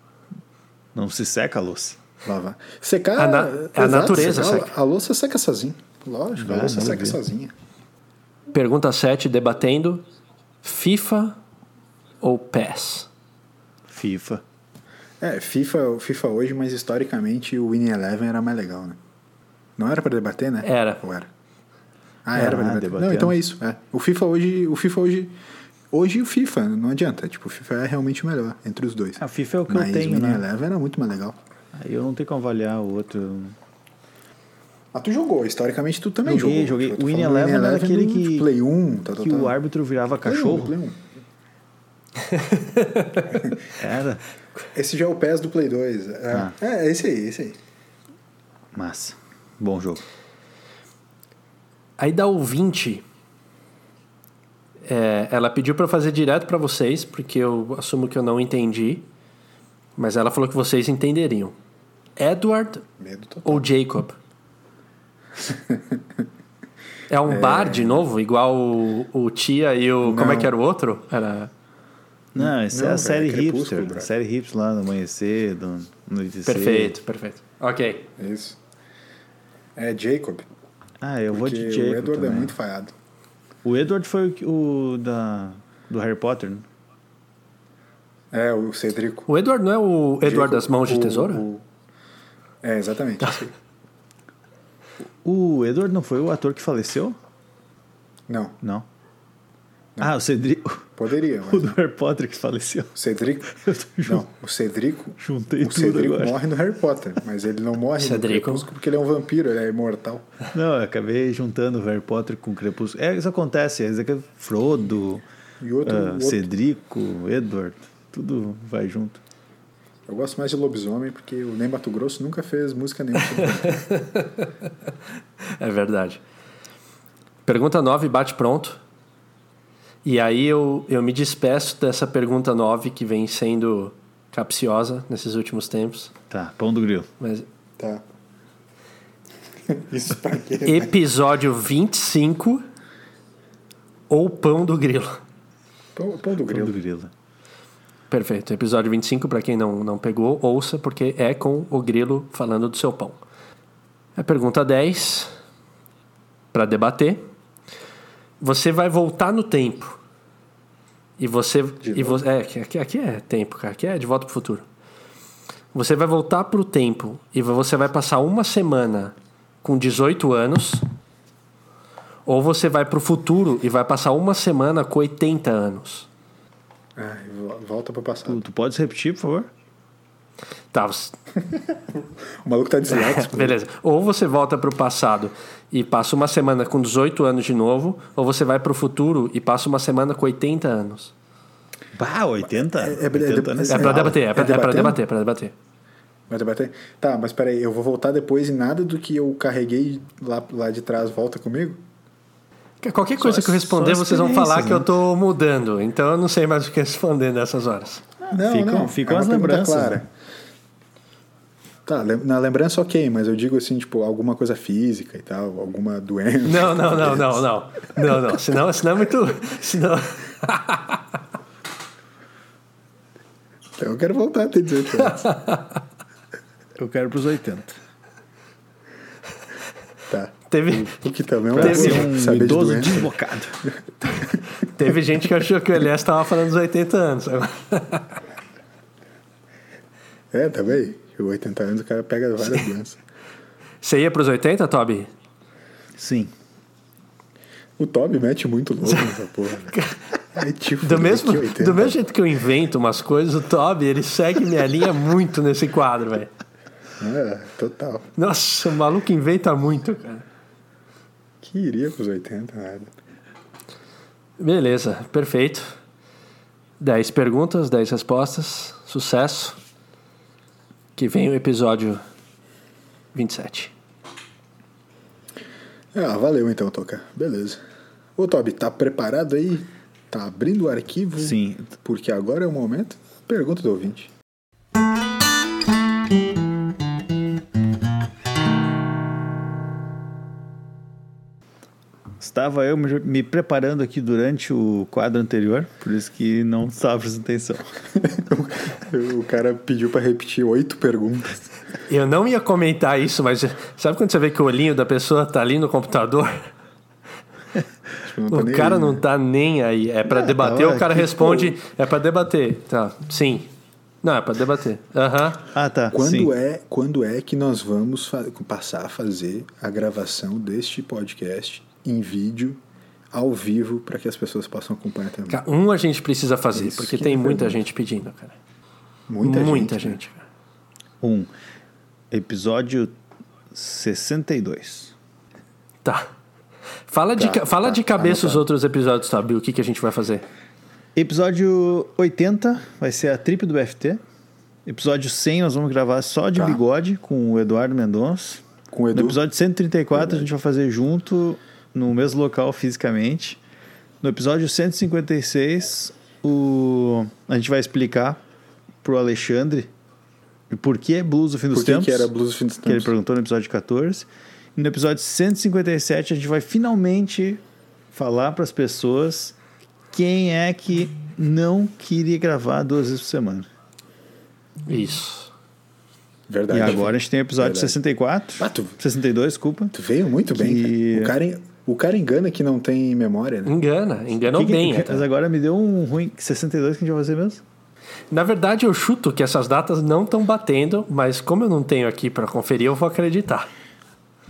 Speaker 4: Não se seca a louça.
Speaker 2: Lavar. Secar.
Speaker 3: A na- é a natureza
Speaker 2: secar,
Speaker 3: seca.
Speaker 2: A louça seca sozinha. Lógico, a louça seca
Speaker 4: ver.
Speaker 2: sozinha.
Speaker 3: Pergunta 7, debatendo. FIFA ou PES?
Speaker 4: FIFA.
Speaker 2: É, FIFA, FIFA hoje, mas historicamente o Winning Eleven era mais legal, né? Não era pra debater, né?
Speaker 3: Era.
Speaker 2: Ou era? Ah,
Speaker 4: Era,
Speaker 2: era pra debater. Não, então é isso. É. O FIFA hoje. O FIFA hoje. Hoje o FIFA, não adianta. Tipo, o FIFA é realmente o melhor entre os dois.
Speaker 4: Ah, o FIFA é o que
Speaker 2: mas
Speaker 4: eu tenho,
Speaker 2: o Winning
Speaker 4: né?
Speaker 2: Eleven era muito mais legal.
Speaker 4: Aí eu não tenho como avaliar o outro.
Speaker 2: Ah, tu jogou, historicamente tu também
Speaker 4: Joguei,
Speaker 2: jogou.
Speaker 4: joguei.
Speaker 2: Tô
Speaker 4: O
Speaker 2: do
Speaker 4: Eleven era aquele que-
Speaker 2: Play 1, tal, tal,
Speaker 4: que
Speaker 2: tal.
Speaker 4: o árbitro virava
Speaker 2: Play 1,
Speaker 4: cachorro.
Speaker 2: Play 1.
Speaker 4: Era.
Speaker 2: Esse já é o PES do Play 2. É,
Speaker 4: Ah.
Speaker 2: é, é esse aí, esse aí.
Speaker 4: Massa. Bom jogo.
Speaker 3: Aí da ouvinte, é, ela pediu pra eu fazer direto pra vocês, porque eu assumo que eu não entendi, mas ela falou que vocês entenderiam. Edward
Speaker 2: Medo total.
Speaker 3: ou Jacob? É um bar de novo, igual o, o Tia e o. Como é
Speaker 2: Não.
Speaker 3: que era o outro? Era.
Speaker 4: Não, essa é
Speaker 2: Não,
Speaker 4: a série
Speaker 2: é Crepúsculo,
Speaker 4: hipster. A série hipster lá no amanhecer, anoitecer.
Speaker 3: Perfeito, perfeito. Ok.
Speaker 2: Isso. É Jacob.
Speaker 4: Ah, eu vou de Jacob
Speaker 2: o Edward
Speaker 4: também.
Speaker 2: é muito falhado.
Speaker 4: O Edward foi o, o da, do Harry Potter, né?
Speaker 2: É, o Cedrico.
Speaker 3: O Edward não é o Edward
Speaker 2: Jacob,
Speaker 3: das Mãos de
Speaker 2: o-
Speaker 3: Tesoura?
Speaker 2: o- É, exatamente.
Speaker 4: O Edward não foi o ator que faleceu?
Speaker 2: Não,
Speaker 4: Não. Ah, o Cedrico.
Speaker 2: poderia, mas
Speaker 4: O do
Speaker 2: não.
Speaker 4: Harry Potter que faleceu.
Speaker 2: O Cedrico. Não, o Cedrico.
Speaker 4: Juntei
Speaker 2: o
Speaker 4: tudo
Speaker 2: Cedrico
Speaker 4: agora.
Speaker 2: morre no Harry Potter, mas ele não morre
Speaker 3: Cedrico.
Speaker 2: no Crepúsculo porque ele é um vampiro, ele é imortal.
Speaker 4: Não, eu acabei juntando o Harry Potter com o Crepúsculo. É, isso acontece. É, isso é Frodo,
Speaker 2: E outro, o outro-
Speaker 4: Cedrico, Edward. Tudo vai junto.
Speaker 2: Eu gosto mais de lobisomem porque o Ney Mato Grosso nunca fez música nenhuma.
Speaker 3: É verdade. Pergunta 9, bate pronto. E aí eu, eu me despeço dessa pergunta 9 que vem sendo capciosa nesses últimos tempos.
Speaker 4: Tá, pão do grilo.
Speaker 3: Mas
Speaker 2: Tá. Isso pra quê?
Speaker 3: episódio 25 ou Pão do Grilo?
Speaker 2: Pão, pão do
Speaker 4: Pão
Speaker 2: grilo.
Speaker 4: do grilo.
Speaker 3: Perfeito. Episódio 25, para quem não, não pegou, ouça, porque é com o grilo falando do seu pão. A pergunta 10, para debater. Você vai voltar no tempo. E você. E você é, aqui, aqui- aqui é tempo, cara. Aqui é de volta pro futuro. Você vai voltar pro tempo e você vai passar uma semana com 18 anos. Ou você vai pro futuro e vai passar uma semana com 80 anos.
Speaker 2: Ai, vo- volta pro passado.
Speaker 4: Tu, tu pode repetir, por favor?
Speaker 3: Tá, você-
Speaker 2: O maluco tá disléxico.
Speaker 3: Beleza. Ou você volta pro passado e passa uma semana com 18 anos de novo, ou você vai pro futuro e passa uma semana com 80 anos.
Speaker 4: Bah, 80?
Speaker 2: É- é-
Speaker 4: 80
Speaker 2: é-
Speaker 4: anos.
Speaker 3: É pra
Speaker 2: É,
Speaker 3: debater, é pra,
Speaker 2: é
Speaker 3: é pra
Speaker 2: debatendo?
Speaker 3: debater, é pra debater.
Speaker 2: Vai debater? Tá, mas peraí, eu vou voltar depois e nada do que eu carreguei lá, lá de trás volta comigo?
Speaker 3: Qualquer coisa que eu responder, vocês vão falar
Speaker 4: experiências,
Speaker 3: que eu
Speaker 4: né?
Speaker 3: tô mudando. Então eu não sei mais o que responder nessas horas.
Speaker 2: Não,
Speaker 4: ficam-
Speaker 2: não.
Speaker 4: ficam
Speaker 2: é
Speaker 4: as lembranças,
Speaker 2: Clara.
Speaker 4: né?
Speaker 2: Tá, lem- na lembrança ok, mas eu digo assim, tipo, alguma coisa física e tal, alguma doença.
Speaker 3: Não, não, não, não, não. Não, não. Senão, senão é muito. Senão...
Speaker 2: Então eu quero voltar a ter 18 anos.
Speaker 4: Eu quero pros 80.
Speaker 2: Tá.
Speaker 3: Teve,
Speaker 2: O que também é uma
Speaker 3: Teve
Speaker 4: um
Speaker 2: de
Speaker 4: idoso
Speaker 2: doença.
Speaker 4: desbocado.
Speaker 3: teve gente que achou que o Elias tava falando dos 80 anos.
Speaker 2: É, também. Com 80 anos o cara pega várias doenças.
Speaker 3: Você ia pros 80, Toby?
Speaker 4: Sim.
Speaker 2: O Toby mete muito louco nessa porra. velho. É tipo,
Speaker 3: Do mesmo,
Speaker 2: que 80.
Speaker 3: do mesmo jeito que eu invento umas coisas, o Toby, ele segue minha linha muito nesse quadro, velho.
Speaker 2: É, total.
Speaker 3: Nossa, o maluco inventa muito, cara.
Speaker 2: Que iria pros 80, nada.
Speaker 3: Beleza, perfeito. 10 perguntas, 10 respostas. Sucesso. Que vem o episódio 27.
Speaker 2: Ah, valeu então, Toca. Beleza. Ô, Toby, tá preparado aí? Tá abrindo o arquivo?
Speaker 4: Sim.
Speaker 2: Porque agora é o momento. Pergunta do ouvinte.
Speaker 4: Estava eu me preparando aqui durante o quadro anterior, por isso que não estava prestando atenção.
Speaker 2: o cara pediu pra repetir oito perguntas.
Speaker 3: Eu não ia comentar isso, mas sabe quando você vê que o olhinho da pessoa tá ali no computador?
Speaker 2: Tô
Speaker 3: O cara
Speaker 2: aí,
Speaker 3: não
Speaker 2: né?
Speaker 3: tá nem aí. É
Speaker 4: Ah,
Speaker 3: debater,
Speaker 4: tá,
Speaker 3: o cara
Speaker 4: que-
Speaker 3: responde, é pra debater. Tá, sim. Não, é pra debater. Aham.
Speaker 4: Ah, tá.
Speaker 2: Quando
Speaker 4: sim.
Speaker 2: é, quando é que nós vamos passar a fazer a gravação deste podcast em vídeo, ao vivo, para que as pessoas possam acompanhar também?
Speaker 3: Um a gente precisa fazer,
Speaker 2: Isso
Speaker 3: porque
Speaker 2: que
Speaker 3: tem
Speaker 2: é
Speaker 3: muita gente pedindo, cara.
Speaker 2: Muita,
Speaker 3: Muita
Speaker 2: gente. né?
Speaker 3: gente. cara.
Speaker 4: Um. Episódio 62.
Speaker 3: Tá. Fala de,
Speaker 2: Tá,
Speaker 3: ca- fala
Speaker 2: tá,
Speaker 3: de cabeça os
Speaker 2: anotado.
Speaker 3: outros episódios, sabe? O que, que a gente vai fazer?
Speaker 4: Episódio 80 vai ser a trip do BFT. Episódio 100 nós vamos gravar só de
Speaker 2: Tá.
Speaker 4: bigode com o Eduardo Mendonça.
Speaker 2: Com o Edu.
Speaker 4: No episódio 134 a gente vai fazer junto no mesmo local fisicamente. No episódio 156 o... a gente vai explicar pro Alexandre o porquê é blues do fim dos
Speaker 2: Por que,
Speaker 4: tempos.
Speaker 2: que era Blues do Fim dos
Speaker 4: que ele
Speaker 2: Tempos?
Speaker 4: perguntou no episódio 14. E no episódio 157 a gente vai finalmente falar para as pessoas quem é que não queria gravar duas vezes por semana.
Speaker 3: Isso.
Speaker 2: Verdade.
Speaker 4: e agora a gente tem o episódio
Speaker 2: Verdade.
Speaker 4: 64,
Speaker 2: Ah, tu-
Speaker 4: 62, desculpa.
Speaker 2: Tu veio muito bem,
Speaker 4: Que-
Speaker 2: cara. O cara, o cara engana que não tem memória, né?
Speaker 3: Engana, enganou
Speaker 4: Que
Speaker 3: bem.
Speaker 4: que-
Speaker 3: até.
Speaker 4: mas agora me deu um ruim 62 que a gente vai fazer mesmo.
Speaker 3: Na verdade, eu chuto que essas datas não estão batendo, mas como eu não tenho aqui pra conferir, eu vou acreditar.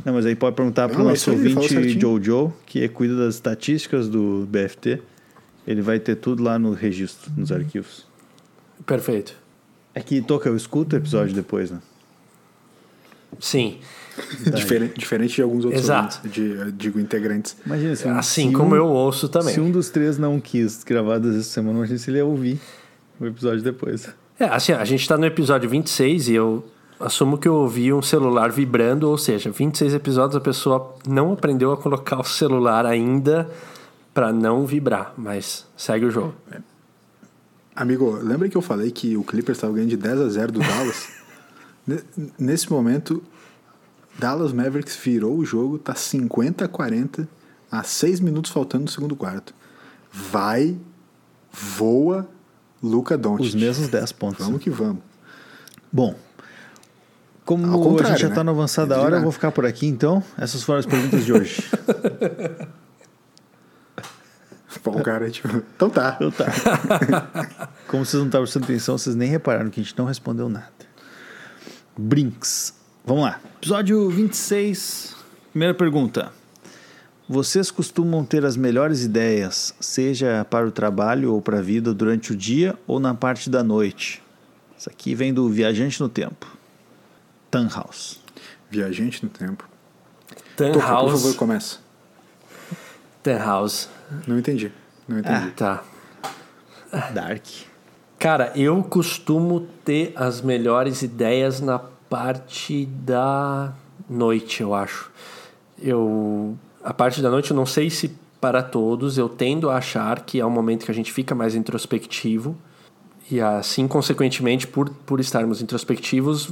Speaker 4: Não, mas aí pode perguntar
Speaker 2: Não, é
Speaker 4: nosso ouvinte. Jojo, que cuida das estatísticas do BFT. Ele vai ter tudo lá no registro, nos arquivos.
Speaker 3: Perfeito.
Speaker 4: É que toca, eu escuto o episódio depois, né?
Speaker 3: Sim.
Speaker 2: Diferente, diferente de alguns outros
Speaker 3: Exato.
Speaker 2: de, digo integrantes.
Speaker 4: Imagina se,
Speaker 3: Assim
Speaker 4: se
Speaker 3: como
Speaker 4: um,
Speaker 3: eu ouço também.
Speaker 4: Se um dos três não quis gravar por semana, imagina se ele ia ouvir o episódio depois.
Speaker 3: É, assim, a gente tá no episódio 26 e eu assumo que eu ouvi um celular vibrando, ou seja, 26 episódios a pessoa não aprendeu a colocar o celular ainda pra não vibrar, mas segue o jogo.
Speaker 2: Amigo, lembra que eu falei que o Clippers estava ganhando de 10 a 0 do Dallas? Ne- Nesse momento, Dallas Mavericks virou o jogo, tá 50 a 40, a 6 minutos faltando no segundo quarto. Vai, voa, Luca Doncic.
Speaker 4: Os mesmos 10 pontos.
Speaker 2: Vamos que vamos.
Speaker 4: Bom, como a gente já
Speaker 2: né?
Speaker 4: tá na avançada
Speaker 2: Eles
Speaker 4: hora, eu vou ficar por aqui então. Essas foram as perguntas de hoje.
Speaker 2: Bom, cara, tipo, então tá.
Speaker 4: Então tá. Como vocês não estavam prestando atenção, vocês nem repararam que a gente não respondeu nada. Brinks. Vamos lá. Episódio 26. Primeira pergunta. Vocês costumam ter as melhores ideias, seja para o trabalho ou para a vida, durante o dia ou na parte da noite? Isso aqui vem do Viajante no Tempo. Tannhaus.
Speaker 2: Viajante no tempo. Toca, por
Speaker 3: Tannhaus.
Speaker 2: favor, começa.
Speaker 3: Tannhaus.
Speaker 2: Não entendi. Não entendi.
Speaker 3: Tá.
Speaker 4: Dark.
Speaker 3: Cara, eu costumo ter as melhores ideias na parte da noite, eu acho. Eu a parte da noite eu não sei se para todos, eu tendo a achar que é um momento que a gente fica mais introspectivo e assim consequentemente por por estarmos introspectivos,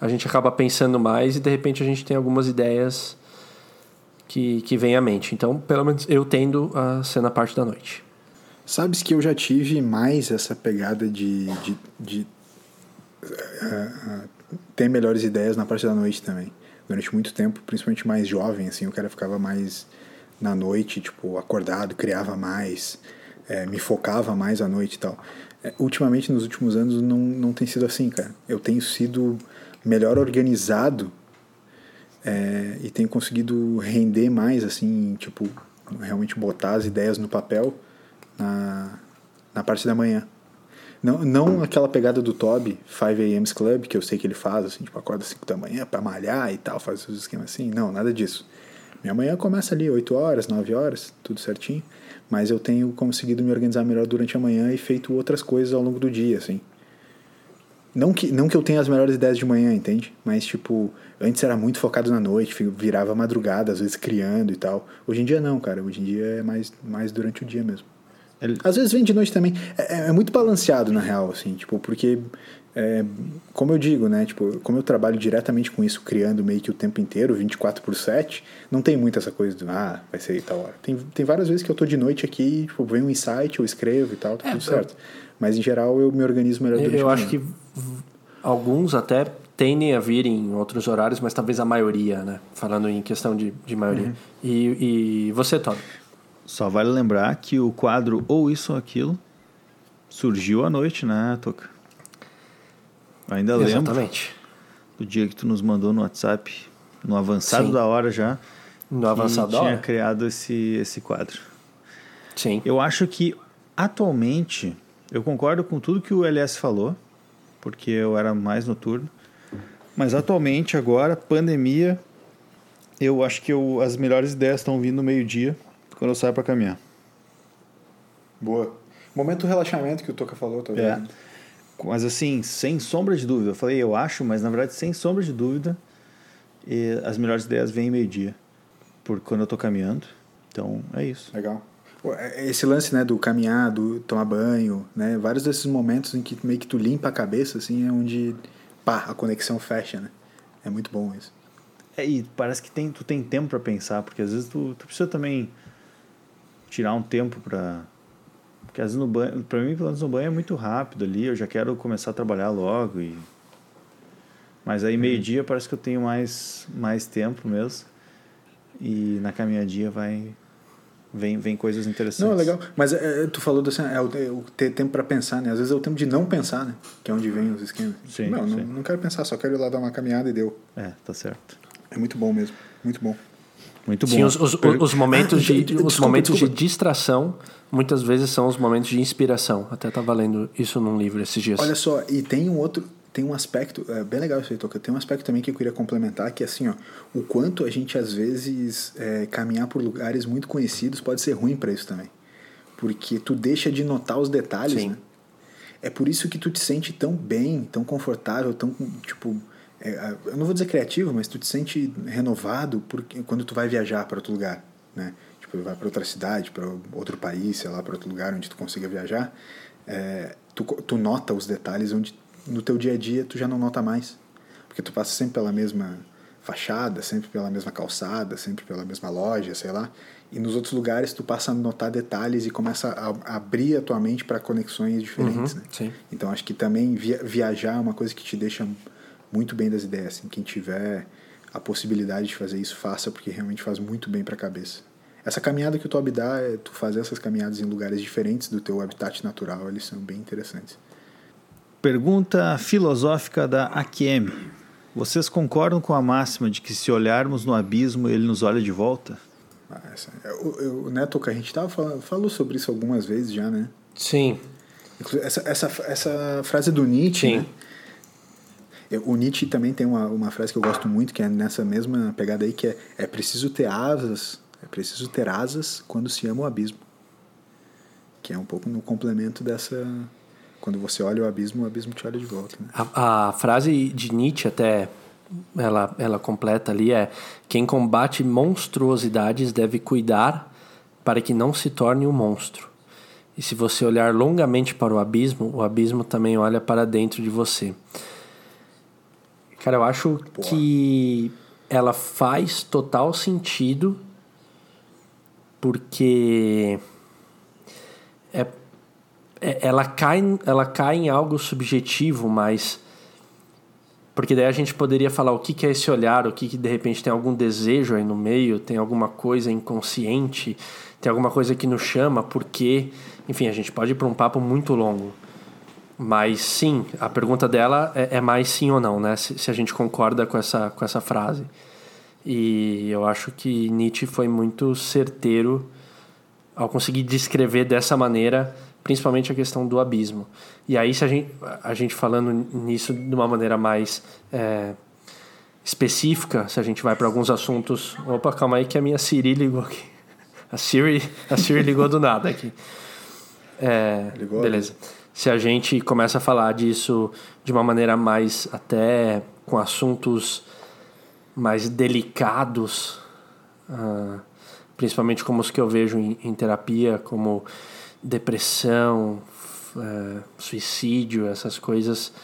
Speaker 3: a gente acaba pensando mais e de repente a gente tem algumas ideias que que vêm à mente. Então, pelo menos eu tendo a ser na parte da noite.
Speaker 2: Sabes que eu já tive mais essa pegada de, de, de eh, eh, ter melhores ideias na parte da noite também. Durante muito tempo, principalmente mais jovem, assim, o cara ficava mais na noite, tipo, acordado, criava mais, eh, me focava mais à noite e tal. Eh, ultimamente, nos últimos anos, não, não tem sido assim, cara. Eu tenho sido melhor organizado é, e tenho conseguido render mais, assim, tipo, realmente botar as ideias no papel na, na parte da manhã. Não, não aquela pegada do Toby, 5 a.m.'s Club, que eu sei que ele faz, assim, tipo, acorda 5 da manhã pra malhar e tal, faz os esquemas assim. Não, nada disso. Minha manhã começa ali 8 horas, 9 horas, tudo certinho, mas eu tenho conseguido me organizar melhor durante a manhã e feito outras coisas ao longo do dia, assim. Não que, não que eu tenha as melhores ideias de manhã, entende? Mas, tipo, antes era muito focado na noite, virava madrugada, às vezes criando e tal. Hoje em dia não, cara. Hoje em dia é mais, mais durante o dia mesmo.
Speaker 4: Ele-
Speaker 2: Às vezes vem de noite também. É, é- é muito balanceado, na real, assim, tipo, porque, é, como eu digo, né, tipo, como eu trabalho diretamente com isso, criando meio que o tempo inteiro, 24 por 7, não tem muito essa coisa do, ah, vai ser tal hora. Tem, tem várias vezes que eu tô de noite aqui, tipo, vem um insight, eu escrevo e tal, tá tudo certo. Mas, em geral, eu me organizo melhor durante
Speaker 3: Eu acho que alguns até tendem a vir em outros horários, mas talvez a maioria, né? Falando em questão de, de maioria.
Speaker 2: Uhum.
Speaker 3: E, e você, Todd?
Speaker 4: Só vale lembrar que o quadro Ou Isso ou Aquilo surgiu à noite, né, Toca? Ainda lembro
Speaker 3: Exatamente.
Speaker 4: do dia que tu nos mandou no WhatsApp, no avançado
Speaker 3: Sim.
Speaker 4: da hora já,
Speaker 3: No avançado da
Speaker 4: tinha
Speaker 3: hora?
Speaker 4: criado esse, esse quadro.
Speaker 3: Sim.
Speaker 4: Eu acho que atualmente eu concordo com tudo que o LS falou, porque eu era mais noturno. Mas atualmente, agora, pandemia, eu acho que eu, as melhores ideias estão vindo no meio-dia, quando eu saio para caminhar.
Speaker 2: Boa. Momento do relaxamento que o Toca falou, talvez.
Speaker 4: É. Mas assim, sem sombra de dúvida. Eu falei, eu acho, mas na verdade, sem sombra de dúvida, as melhores ideias vêm meio-dia. Por quando eu tô caminhando. Então, é isso.
Speaker 2: Legal. Pô, é- Esse lance, né, do caminhar, do tomar banho, né, vários desses momentos em que meio que tu limpa a cabeça, assim, é onde, pá, a conexão fecha, né? É muito bom isso.
Speaker 4: É, e parece que tem, tu tem tempo para pensar, porque às vezes tu, tu precisa também tirar um tempo para Porque às vezes no banho, pra mim, pelo menos no banho é muito rápido ali, eu já quero começar a trabalhar logo. E... Mas aí meio-dia parece que eu tenho mais, mais tempo mesmo. E na caminhadinha vai. Vem, vem coisas interessantes.
Speaker 2: Não, é legal. Mas é, é, tu falou desse, é, o, é o ter tempo pra pensar, né? Às vezes é o tempo de não pensar, né? Que é onde vem os esquemas.
Speaker 4: Sim,
Speaker 2: não, não,
Speaker 4: sim.
Speaker 2: não quero pensar, só quero ir lá dar uma caminhada e deu.
Speaker 4: É, tá certo.
Speaker 2: É muito bom mesmo. Muito bom.
Speaker 4: Muito bom.
Speaker 3: Sim, os, os,
Speaker 4: Per-
Speaker 3: os momentos,
Speaker 2: Ah,
Speaker 3: de,
Speaker 2: desculpa,
Speaker 3: os momentos
Speaker 2: desculpa.
Speaker 3: de distração muitas vezes são os momentos de inspiração. Até tava lendo isso num livro esses dias.
Speaker 2: Olha só, e tem um outro, tem um aspecto, é bem legal isso aí, Toca. Tem um aspecto também que eu queria complementar, que é assim, ó, o quanto a gente às vezes é, caminhar por lugares muito conhecidos pode ser ruim para isso também. Porque tu deixa de notar os detalhes,
Speaker 3: Sim.
Speaker 2: né? É por isso que tu te sente tão bem, tão confortável, tão, tipo, é, eu não vou dizer criativo, mas tu te sente renovado porque, quando tu vai viajar para outro lugar, né? Tipo, vai para outra cidade, para outro país, sei lá, para outro lugar onde tu consiga viajar, é, tu, tu nota os detalhes onde no teu dia a dia tu já não nota mais, porque tu passa sempre pela mesma fachada, sempre pela mesma calçada, sempre pela mesma loja, sei lá, e nos outros lugares tu passa a notar detalhes e começa a, abrir a tua mente para conexões diferentes,
Speaker 3: Uhum,
Speaker 2: né?
Speaker 3: sim.
Speaker 2: Então acho que também via- viajar é uma coisa que te deixa muito bem das ideias. Assim. Quem tiver a possibilidade de fazer isso, faça, porque realmente faz muito bem para a cabeça. Essa caminhada que o Toby dá, é tu fazer essas caminhadas em lugares diferentes do teu habitat natural, eles são bem interessantes.
Speaker 4: Pergunta filosófica da Akiem. Vocês concordam com a máxima de que se olharmos no abismo, ele nos olha de volta?
Speaker 2: Ah, essa, eu, eu, né, Toca, a gente tava falando, falou sobre isso algumas vezes já, né?
Speaker 3: Sim,
Speaker 2: Inclusive, Essa, essa, essa frase do Nietzsche,
Speaker 3: Sim.
Speaker 2: né? Eu- O Nietzsche também tem uma, uma frase que eu gosto muito, que é nessa mesma pegada aí, que é é preciso ter asas, é preciso ter asas quando se ama o abismo. Que é um pouco no complemento dessa... Quando você olha o abismo, o abismo te olha de volta, né?
Speaker 3: A, a frase de Nietzsche até ela, ela completa ali é quem combate monstruosidades deve cuidar para que não se torne um monstro. E se você olhar longamente para o abismo, o abismo também olha para dentro de você. Cara, eu acho que ela faz total sentido porque é, é- ela, cai, ela cai em algo subjetivo, mas. Porque daí a gente poderia falar o que, que é esse olhar, o que, que de repente tem algum desejo aí no meio, tem alguma coisa inconsciente, tem alguma coisa que nos chama, porque. Enfim, a gente pode ir para um papo muito longo. Mas sim, a pergunta dela é, é mais sim ou não, né? Se, se a gente concorda com essa, com essa frase. E eu acho que Nietzsche foi muito certeiro ao conseguir descrever dessa maneira, principalmente a questão do abismo. E aí, se a gente, a gente falando nisso de uma maneira mais é, específica, se a gente vai para alguns assuntos. Opa, calma aí que a minha Siri ligou aqui. A Siri, a Siri ligou do nada aqui. É,
Speaker 2: Ligou?
Speaker 3: beleza. Se a gente começa a falar disso de uma maneira mais até com assuntos mais delicados, ah, principalmente como os que eu vejo em, em terapia, como depressão, eh, suicídio, essas coisas.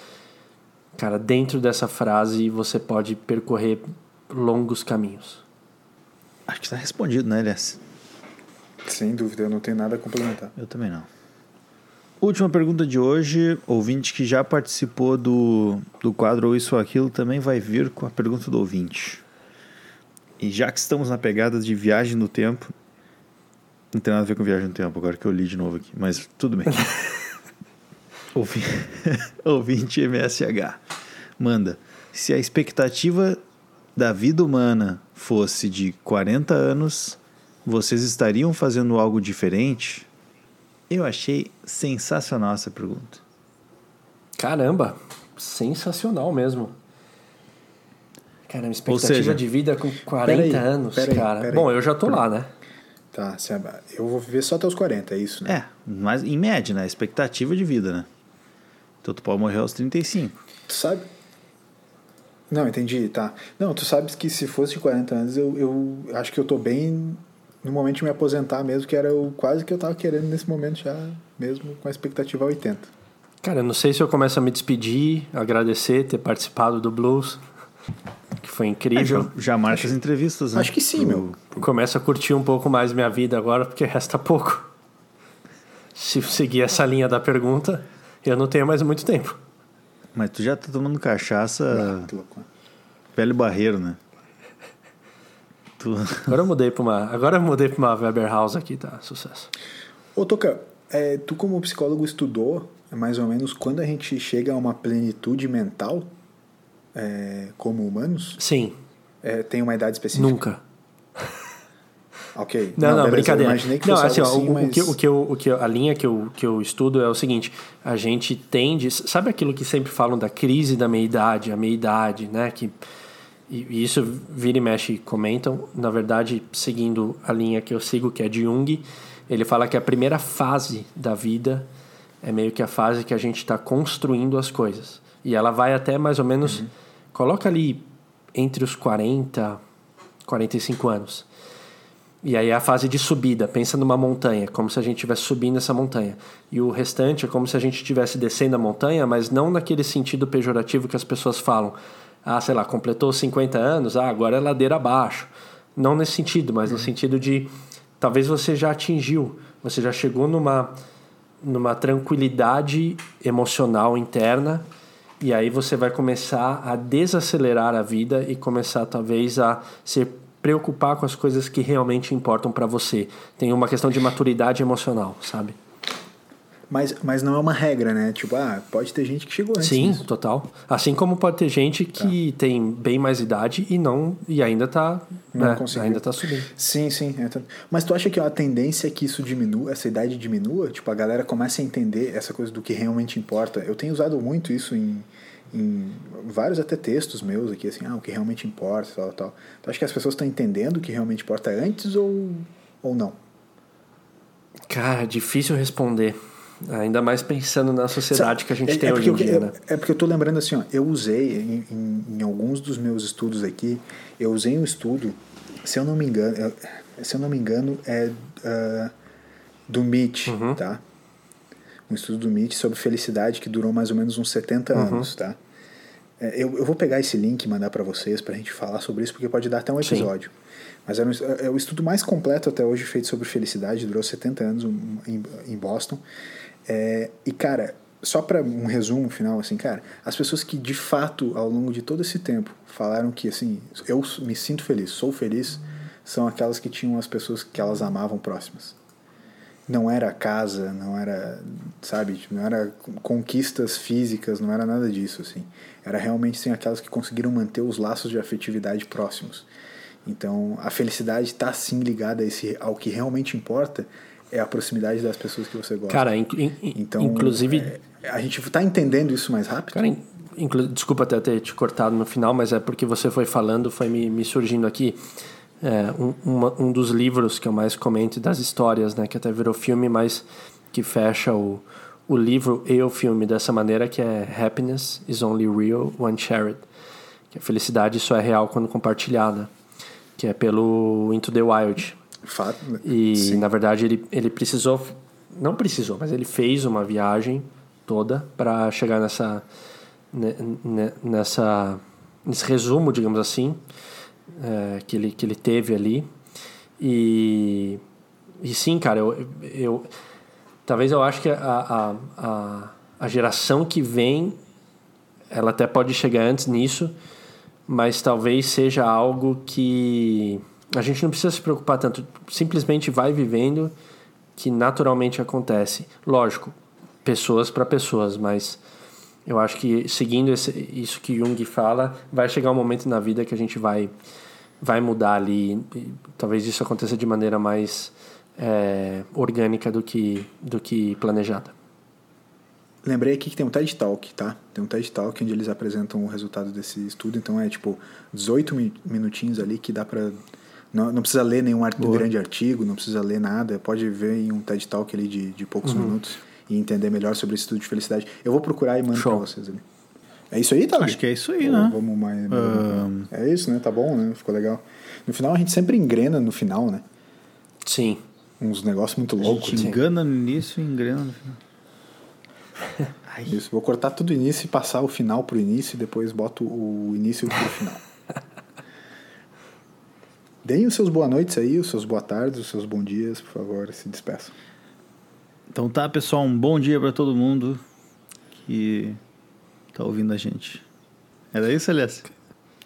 Speaker 3: Cara, dentro dessa frase você pode percorrer longos caminhos.
Speaker 4: Acho que está respondido, né, Elias?
Speaker 2: Sem dúvida, eu não tenho nada a complementar.
Speaker 4: Eu também não. Última pergunta de hoje. Ouvinte que já participou do, do quadro ou Isso ou Aquilo também vai vir com a pergunta do ouvinte. E já que estamos na pegada de viagem no tempo. Não tem nada a ver com viagem no tempo, agora que eu li de novo aqui, mas tudo bem. Ouvi- ouvinte MSH. Manda. Se a expectativa da vida humana fosse de 40 anos, vocês estariam fazendo algo diferente? Eu achei sensacional essa pergunta.
Speaker 3: Caramba, sensacional mesmo. Caramba, expectativa
Speaker 4: seja,
Speaker 3: de vida com 40
Speaker 2: peraí,
Speaker 3: anos,
Speaker 2: peraí,
Speaker 3: cara.
Speaker 2: peraí.
Speaker 3: Bom, eu já tô lá, né?
Speaker 2: Tá, eu vou viver só até os 40, é isso, né?
Speaker 4: É, mas em média, né? Expectativa de vida, né? Então tu pode morrer aos 35.
Speaker 2: Tu sabe. Não, entendi, tá. Não, tu sabes que se fosse de 40 anos, eu, eu acho que eu tô bem no momento de me aposentar mesmo, que era o quase que eu tava querendo nesse momento já, mesmo com a expectativa 80.
Speaker 3: Cara, eu não sei se eu começo a me despedir, agradecer ter participado do Blues, que foi
Speaker 4: É,
Speaker 3: incrível.
Speaker 4: já, já marca as entrevistas, né?
Speaker 2: acho que sim, meu.
Speaker 3: Começo a curtir um pouco mais minha vida agora, porque resta pouco. Se seguir essa linha da pergunta, eu não tenho mais muito tempo.
Speaker 4: Mas tu já tá tomando cachaça
Speaker 2: Que louco.
Speaker 4: velho barreiro, né? Tu...
Speaker 3: Agora eu mudei pra uma, agora eu mudei pra uma Weber House aqui, tá? Sucesso.
Speaker 2: Ô, Toca, é, tu como psicólogo estudou mais ou menos quando a gente chega a uma plenitude mental é, como humanos?
Speaker 3: Sim,
Speaker 2: É, tem uma idade específica?
Speaker 3: nunca.
Speaker 2: Ok.
Speaker 3: Não, não,
Speaker 2: eu
Speaker 3: brincadeira.
Speaker 2: imaginei que
Speaker 3: não, assim, ó,
Speaker 2: assim,
Speaker 3: o,
Speaker 2: mas...
Speaker 3: o que, o que eu, o que eu- a linha que eu, que eu estudo é o seguinte: a gente tende. Sabe aquilo que sempre falam da crise da meia-idade, a meia-idade, né? Que, e, e isso vira e mexe e comentam. Na verdade, seguindo a linha que eu sigo, que é de Jung, ele fala que a primeira fase da vida é meio que a fase que a gente está construindo as coisas. E ela vai até mais ou menos. Coloca ali entre os 40, 45 anos. E aí é a fase de subida, pensa numa montanha, como se a gente estivesse subindo essa montanha. E o restante é como se a gente estivesse descendo a montanha, mas não naquele sentido pejorativo que as pessoas falam. Ah, sei lá, completou 50 anos, ah, agora é ladeira abaixo. Não nesse sentido, mas no sentido de talvez você já atingiu, você já chegou numa numa tranquilidade emocional interna e aí você vai começar a desacelerar a vida e começar talvez a se preocupar com as coisas que realmente importam para você. Tem uma questão de maturidade emocional, sabe?
Speaker 2: Mas, mas não é uma regra, né? Tipo, ah, pode ter gente que chegou antes.
Speaker 3: Sim,
Speaker 2: disso.
Speaker 3: total. Assim como pode ter gente que tem bem mais idade e não e ainda tá,
Speaker 2: Não
Speaker 3: né, ainda tá subindo.
Speaker 2: Sim, sim. é Mas tu acha que a tendência é que isso diminua, essa idade diminua? Tipo, a galera comece a entender essa coisa do que realmente importa. Eu tenho usado muito isso em, em vários até textos meus aqui, assim, ah, o que realmente importa, tal, tal. Tu acha que as pessoas estão entendendo o que realmente importa antes ou, ou não?
Speaker 3: Cara, é difícil responder. Ainda mais pensando na sociedade que a gente
Speaker 2: É-
Speaker 3: tem
Speaker 2: é
Speaker 3: hoje em dia,
Speaker 2: eu-
Speaker 3: né?
Speaker 2: É porque eu tô lembrando assim, ó, eu usei em, em, em alguns dos meus estudos aqui, eu usei um estudo, se eu não me engano, eu- se eu não me engano, é ah, do MIT,
Speaker 3: Uhum.
Speaker 2: tá? Um estudo do MIT sobre felicidade que durou mais ou menos uns 70
Speaker 3: Uhum.
Speaker 2: anos, tá? É, eu, eu vou pegar esse link e mandar para vocês pra gente falar sobre isso, porque pode dar até um
Speaker 3: Sim.
Speaker 2: episódio. Mas era um, é o estudo mais completo até hoje feito sobre felicidade, durou 70 anos um, em, em Boston. É, e, cara, só para um resumo final, assim, cara, as pessoas que de fato, ao longo de todo esse tempo, falaram que, assim, eu me sinto feliz, sou feliz, são aquelas que tinham as pessoas que elas amavam próximas. Não era casa, não era, sabe, tipo, não era conquistas físicas, não era nada disso, assim. Era realmente, assim, aquelas que conseguiram manter os laços de afetividade próximos. Então, a felicidade está, sim, ligada a esse, ao que realmente importa, é a proximidade das pessoas que você gosta.
Speaker 3: Cara, in- in-
Speaker 2: Então,
Speaker 3: inclusive
Speaker 2: é, a gente tá entendendo isso mais rápido?
Speaker 3: Cara, in- desculpa até ter te cortado no final, mas é porque você foi falando, foi me, me surgindo aqui. É, um, uma- um dos livros que eu mais comento das histórias, né, que até virou filme, mas que fecha o, o livro e o filme dessa maneira, que é Happiness is only real when shared. Que a felicidade só é real quando compartilhada. Que é pelo Into the Wild.
Speaker 2: Fato, né?
Speaker 3: E
Speaker 2: Sim.
Speaker 3: na verdade ele, ele precisou, não precisou, mas ele fez uma viagem toda para chegar nessa, ne- ne- nessa, nesse resumo, digamos assim, é, que, ele, que ele teve ali. E, e sim, cara, eu, eu, Talvez eu acho que a, a, a, a geração que vem, ela até pode chegar antes nisso, mas talvez seja algo que a gente não precisa se preocupar tanto, simplesmente vai vivendo que naturalmente acontece. Lógico, pessoas para pessoas, mas eu acho que seguindo esse, isso que Jung fala, vai chegar um momento na vida que a gente vai vai mudar ali. talvez isso aconteça de maneira mais é, orgânica do que do que planejada.
Speaker 2: Lembrei aqui que tem um TED Talk, tá? Tem um TED Talk onde eles apresentam o resultado desse estudo, então é tipo 18 minutinhos ali que dá para não, não, precisa ler nenhum art grande artigo, não precisa ler nada, pode ver em um TED Talk ali de, de poucos uhum. minutos e entender melhor sobre o estudo de felicidade. Eu vou procurar e mando para vocês ali. É isso aí, tá?
Speaker 4: Acho que é isso aí, Ou né?
Speaker 2: Vamos mais. Um... É isso, né? Tá bom, né? Ficou legal. No final a gente sempre engrena no final, né?
Speaker 3: Sim.
Speaker 2: Uns negócios muito loucos. A
Speaker 4: gente engana no início e engrena no final.
Speaker 2: Isso, vou cortar tudo o início e passar o final pro início e depois boto o início pro final. Deem os seus boa noites aí, os seus boa tardes, os seus bom dias, por favor, se despeçam.
Speaker 4: Então tá, pessoal, um bom dia para todo mundo que tá ouvindo a gente. Era isso, Aliás?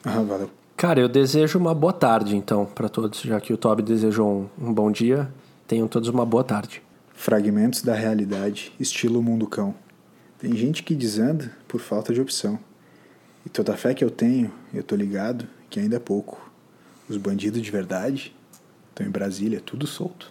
Speaker 2: Ah, valeu.
Speaker 3: Cara, eu desejo uma boa tarde, então, para todos, já que o Toby desejou um, um bom dia. Tenham todos uma boa tarde.
Speaker 2: Fragmentos da realidade, estilo mundo cão. Tem gente que desanda por falta de opção. E toda a fé que eu tenho, eu tô ligado que ainda é pouco. Os bandidos de verdade estão em Brasília, tudo solto.